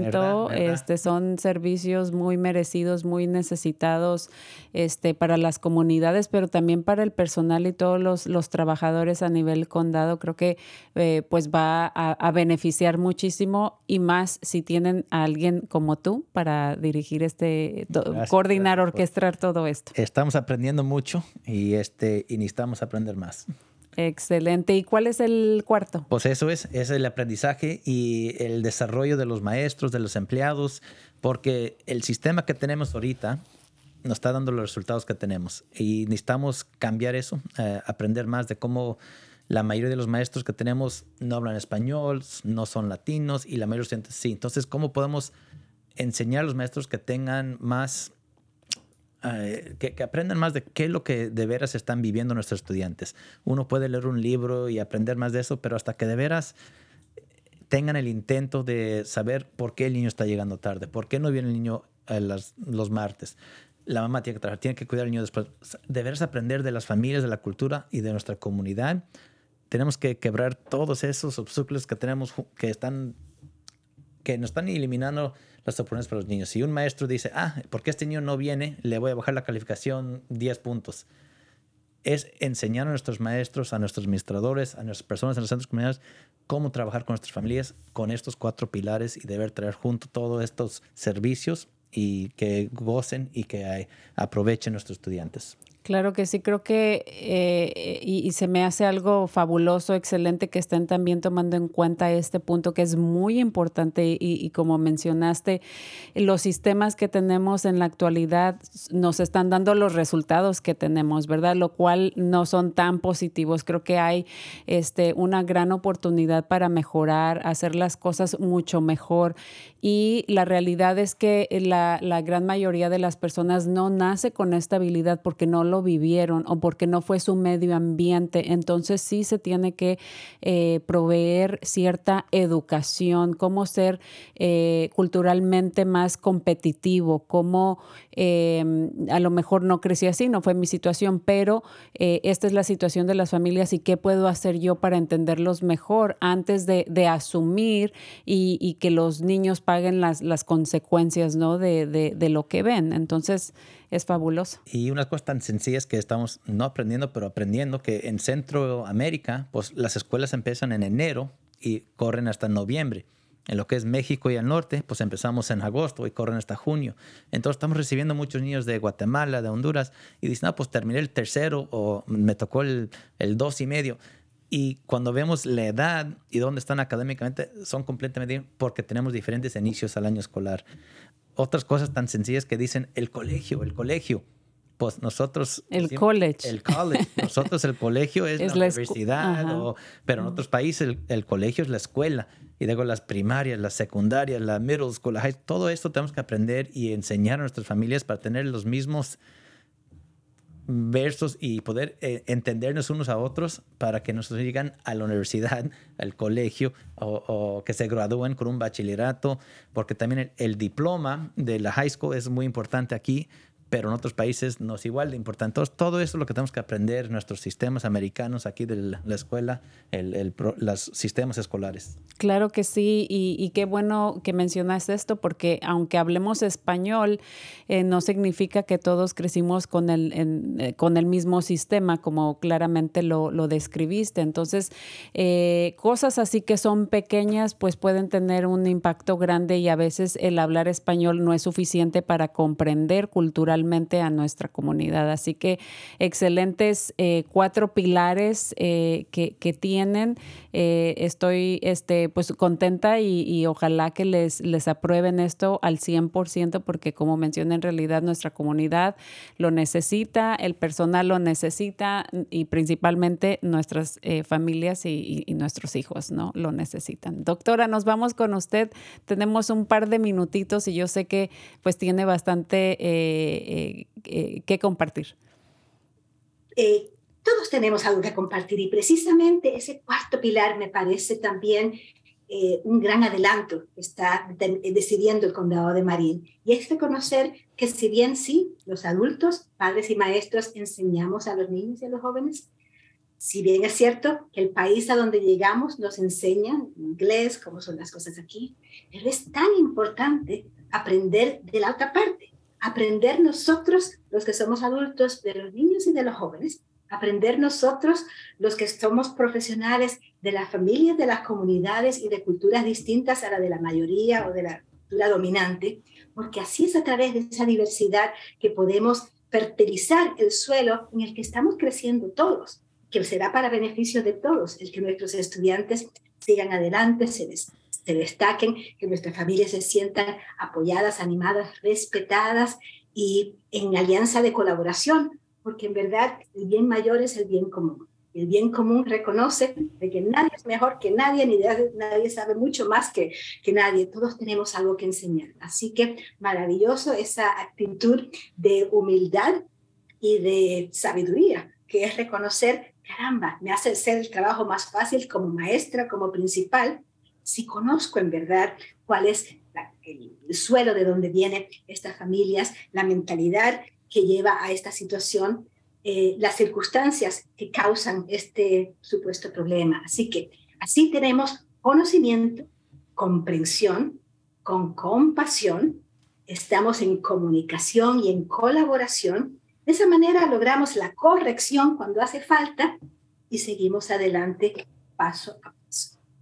¿Verdad? ¿Verdad? Este, son servicios muy merecidos, muy necesitados este, para las comunidades, pero también para el personal y todos los, los trabajadores a nivel condado. Creo que eh, pues va a, a beneficiar muchísimo y más si tienen a alguien como tú para dirigir este, Gracias, coordinar, gracias orquestar todo esto. Estamos aprendiendo mucho y, este, y necesitamos aprender más. Excelente. ¿Y cuál es el cuarto? Pues eso es, es el aprendizaje y el desarrollo de los maestros, de los empleados, porque el sistema que tenemos ahorita nos está dando los resultados que tenemos y necesitamos cambiar eso, eh, aprender más de cómo la mayoría de los maestros que tenemos no hablan español, no son latinos y la mayoría de los estudiantes sí. Entonces, ¿cómo podemos enseñar a los maestros que tengan más eh, que, que aprendan más de qué es lo que de veras están viviendo nuestros estudiantes. Uno puede leer un libro y aprender más de eso, pero hasta que de veras tengan el intento de saber por qué el niño está llegando tarde, por qué no viene el niño los martes. La mamá tiene que trabajar, tiene que cuidar al niño después. De veras aprender de las familias, de la cultura y de nuestra comunidad. Tenemos que quebrar todos esos obstáculos que tenemos que están que nos están eliminando las oportunidades para los niños. Si un maestro dice, ah, porque este niño no viene, le voy a bajar la calificación 10 puntos. Es enseñar a nuestros maestros, a nuestros administradores, a nuestras personas en los centros comunitarios, cómo trabajar con nuestras familias con estos cuatro pilares y deber traer junto todos estos servicios y que gocen y que eh, aprovechen nuestros estudiantes. Claro que sí, creo que eh, y, se me hace algo fabuloso, excelente que estén también tomando en cuenta este punto que es muy importante y, y como mencionaste, los sistemas que tenemos en la actualidad nos están dando los resultados que tenemos, ¿verdad? Lo cual no son tan positivos. Creo que hay este, una gran oportunidad para mejorar, hacer las cosas mucho mejor y la realidad es que la, la gran mayoría de las personas no nace con esta habilidad porque no lo vivieron o porque no fue su medio ambiente. Entonces sí se tiene que eh, proveer cierta educación, cómo ser eh, culturalmente más competitivo, cómo eh, a lo mejor no crecí así, no fue mi situación, pero eh, esta es la situación de las familias y qué puedo hacer yo para entenderlos mejor antes de, asumir y, que los niños paguen las, consecuencias ¿no? de lo que ven. Entonces es fabuloso. Y unas cosas tan sencillas que estamos no aprendiendo, pero aprendiendo que en Centroamérica, pues las escuelas empiezan en enero y corren hasta noviembre. En lo que es México y el norte, pues empezamos en agosto y corren hasta junio. Entonces estamos recibiendo muchos niños de Guatemala, de Honduras, y dicen, no, pues terminé el tercero o me tocó el, el dos y medio. Y cuando vemos la edad y dónde están académicamente, son completamente porque tenemos diferentes inicios al año escolar. Otras cosas tan sencillas que dicen el colegio, el colegio. Pues nosotros... El decimos- college. El college. Nosotros el colegio es, <laughs> Es la, la universidad, o- pero en otros países el, el colegio es la escuela. Y luego las primarias, las secundarias, la middle school, la high, todo esto tenemos que aprender y enseñar a nuestras familias para tener los mismos versos y poder eh, entendernos unos a otros para que nosotros llegan a la universidad, <laughs> al colegio o, o que se gradúen con un bachillerato, porque también el, el diploma de la high school es muy importante aquí, pero en otros países no es igual de importante. Entonces, todo eso es lo que tenemos que aprender en nuestros sistemas americanos aquí de la, la escuela, el, el los sistemas escolares. Claro que sí, y, y qué bueno que mencionas esto, porque aunque hablemos español, eh, no significa que todos crecimos con el, en- eh, con el mismo sistema, como claramente lo, lo describiste. Entonces, eh, cosas así que son pequeñas, pues pueden tener un impacto grande y a veces el hablar español no es suficiente para comprender culturalmente a nuestra comunidad. Así que excelentes eh, cuatro pilares eh, que, tienen. Eh, estoy este, pues contenta y, ojalá que les, les aprueben esto al 100% porque como mencioné en realidad nuestra comunidad lo necesita, el personal lo necesita y principalmente nuestras familias y, nuestros hijos no lo necesitan. Doctora, nos vamos con usted. Tenemos un par de minutitos y yo sé que pues tiene bastante eh, eh, que compartir. Eh, todos tenemos algo que compartir y precisamente ese cuarto pilar me parece también eh, un gran adelanto que está decidiendo el condado de Marín. Y es reconocer que si bien sí, los adultos, padres y maestros, enseñamos a los niños y a los jóvenes, si bien es cierto que el país a donde llegamos nos enseña inglés, cómo son las cosas aquí, pero es tan importante aprender de la otra parte, aprender nosotros, los que somos adultos, de los niños y de los jóvenes, aprender nosotros, los que somos profesionales de las familias, de las comunidades y de culturas distintas a la de la mayoría o de la cultura dominante, porque así es a través de esa diversidad que podemos fertilizar el suelo en el que estamos creciendo todos, que será para beneficio de todos, el que nuestros estudiantes sigan adelante, se, se destaquen, que nuestras familias se sientan apoyadas, animadas, respetadas y en alianza de colaboración, porque en verdad el bien mayor es el bien común. El bien común reconoce de que nadie es mejor que nadie, ni nadie sabe mucho más que, que nadie. Todos tenemos algo que enseñar. Así que maravilloso esa actitud de humildad y de sabiduría, que es reconocer, caramba, me hace ser el trabajo más fácil como maestra, como principal, si conozco en verdad cuál es el suelo de donde vienen estas familias, la mentalidad que lleva a esta situación, eh, las circunstancias que causan este supuesto problema. Así que así tenemos conocimiento, comprensión, con compasión, estamos en comunicación y en colaboración. De esa manera logramos la corrección cuando hace falta y seguimos adelante paso a paso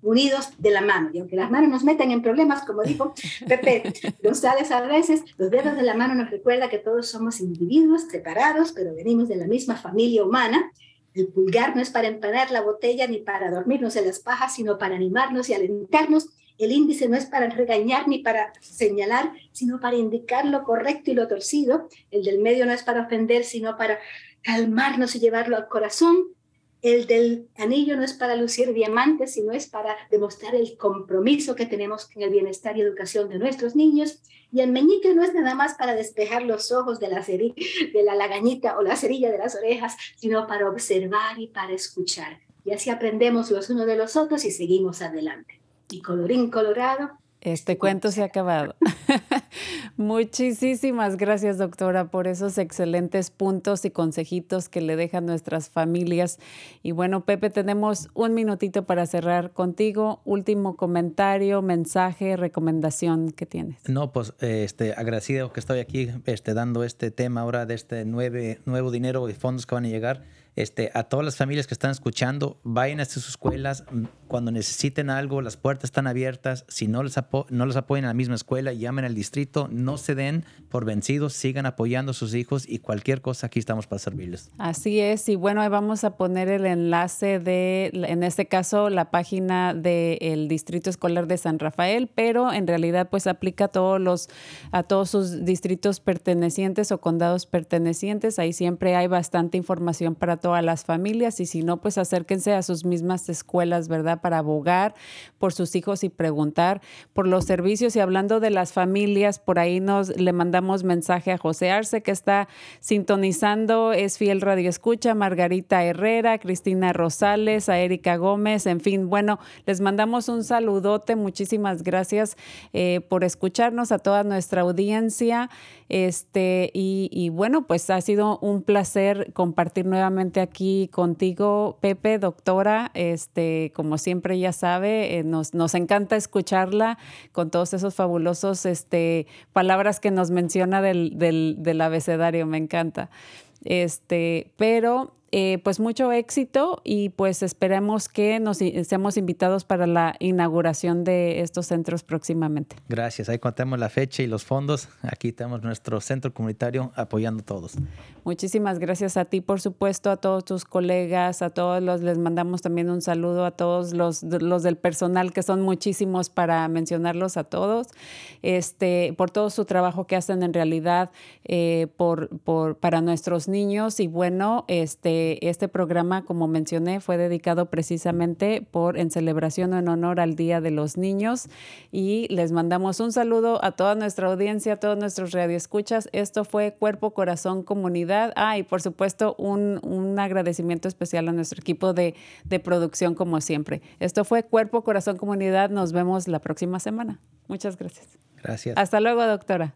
unidos de la mano. Y aunque las manos nos metan en problemas, como dijo Pepe <laughs> González a veces, los dedos de la mano nos recuerda que todos somos individuos separados, pero venimos de la misma familia humana. El pulgar no es para empanar la botella ni para dormirnos en las pajas, sino para animarnos y alentarnos. El índice no es para regañar ni para señalar, sino para indicar lo correcto y lo torcido. El del medio no es para ofender, sino para calmarnos y llevarlo al corazón. El del anillo no es para lucir diamantes, sino es para demostrar el compromiso que tenemos con el bienestar y educación de nuestros niños. Y el meñique no es nada más para despejar los ojos de la, de la lagañita o la cerilla de las orejas, sino para observar y para escuchar. Y así aprendemos los unos de los otros y seguimos adelante. Y colorín colorado, este cuento se ha acabado. <laughs> Muchísimas gracias, doctora, por esos excelentes puntos y consejitos que le dejan nuestras familias. Y bueno, Pepe, tenemos un minutito para cerrar contigo. Último comentario, mensaje, recomendación que tienes. No, pues este, agradecido que estoy aquí este, dando este tema ahora de este nueve, nuevo dinero y fondos que van a llegar este, a todas las familias que están escuchando, vayan a sus escuelas. Mm, cuando necesiten algo, las puertas están abiertas. Si no les, no les apoyan en la misma escuela, llamen al distrito. No se den por vencidos. Sigan apoyando a sus hijos y cualquier cosa, aquí estamos para servirles. Así es. Y bueno, ahí vamos a poner el enlace de, en este caso, la página del Distrito Escolar de San Rafael, pero en realidad, pues aplica a todos, los, a todos sus distritos pertenecientes o condados pertenecientes. Ahí siempre hay bastante información para todas las familias y si no, pues acérquense a sus mismas escuelas, ¿verdad? Para abogar por sus hijos y preguntar por los servicios. Y hablando de las familias, por ahí nos le mandamos mensaje a José Arce que está sintonizando, es fiel radio escucha, Margarita Herrera, Cristina Rosales, a Erika Gómez, en fin, bueno, les mandamos un saludote, muchísimas gracias eh, por escucharnos a toda nuestra audiencia. Este, y, y bueno, pues ha sido un placer compartir nuevamente aquí contigo, Pepe, doctora. Este, como siempre ya sabe, eh, nos, nos encanta escucharla con todos esos fabulosos este, palabras que nos menciona del, del, del abecedario. Me encanta. Este, pero eh, pues mucho éxito y pues esperemos que nos seamos invitados para la inauguración de estos centros próximamente. Gracias, ahí contamos la fecha y los fondos. Aquí tenemos nuestro centro comunitario apoyando a todos. Muchísimas gracias a ti, por supuesto, a todos tus colegas, a todos los, les mandamos también un saludo a todos los, los del personal, que son muchísimos para mencionarlos a todos, este, por todo su trabajo que hacen en realidad eh, por, por, para nuestros niños y bueno, este, este programa, como mencioné, fue dedicado precisamente por en celebración o en honor al Día de los Niños. Y les mandamos un saludo a toda nuestra audiencia, a todos nuestros radioescuchas. Esto fue Cuerpo, Corazón, Comunidad. Ah, y por supuesto, un, un agradecimiento especial a nuestro equipo de, de producción, como siempre. Esto fue Cuerpo, Corazón, Comunidad. Nos vemos la próxima semana. Muchas gracias. Gracias. Hasta luego, doctora.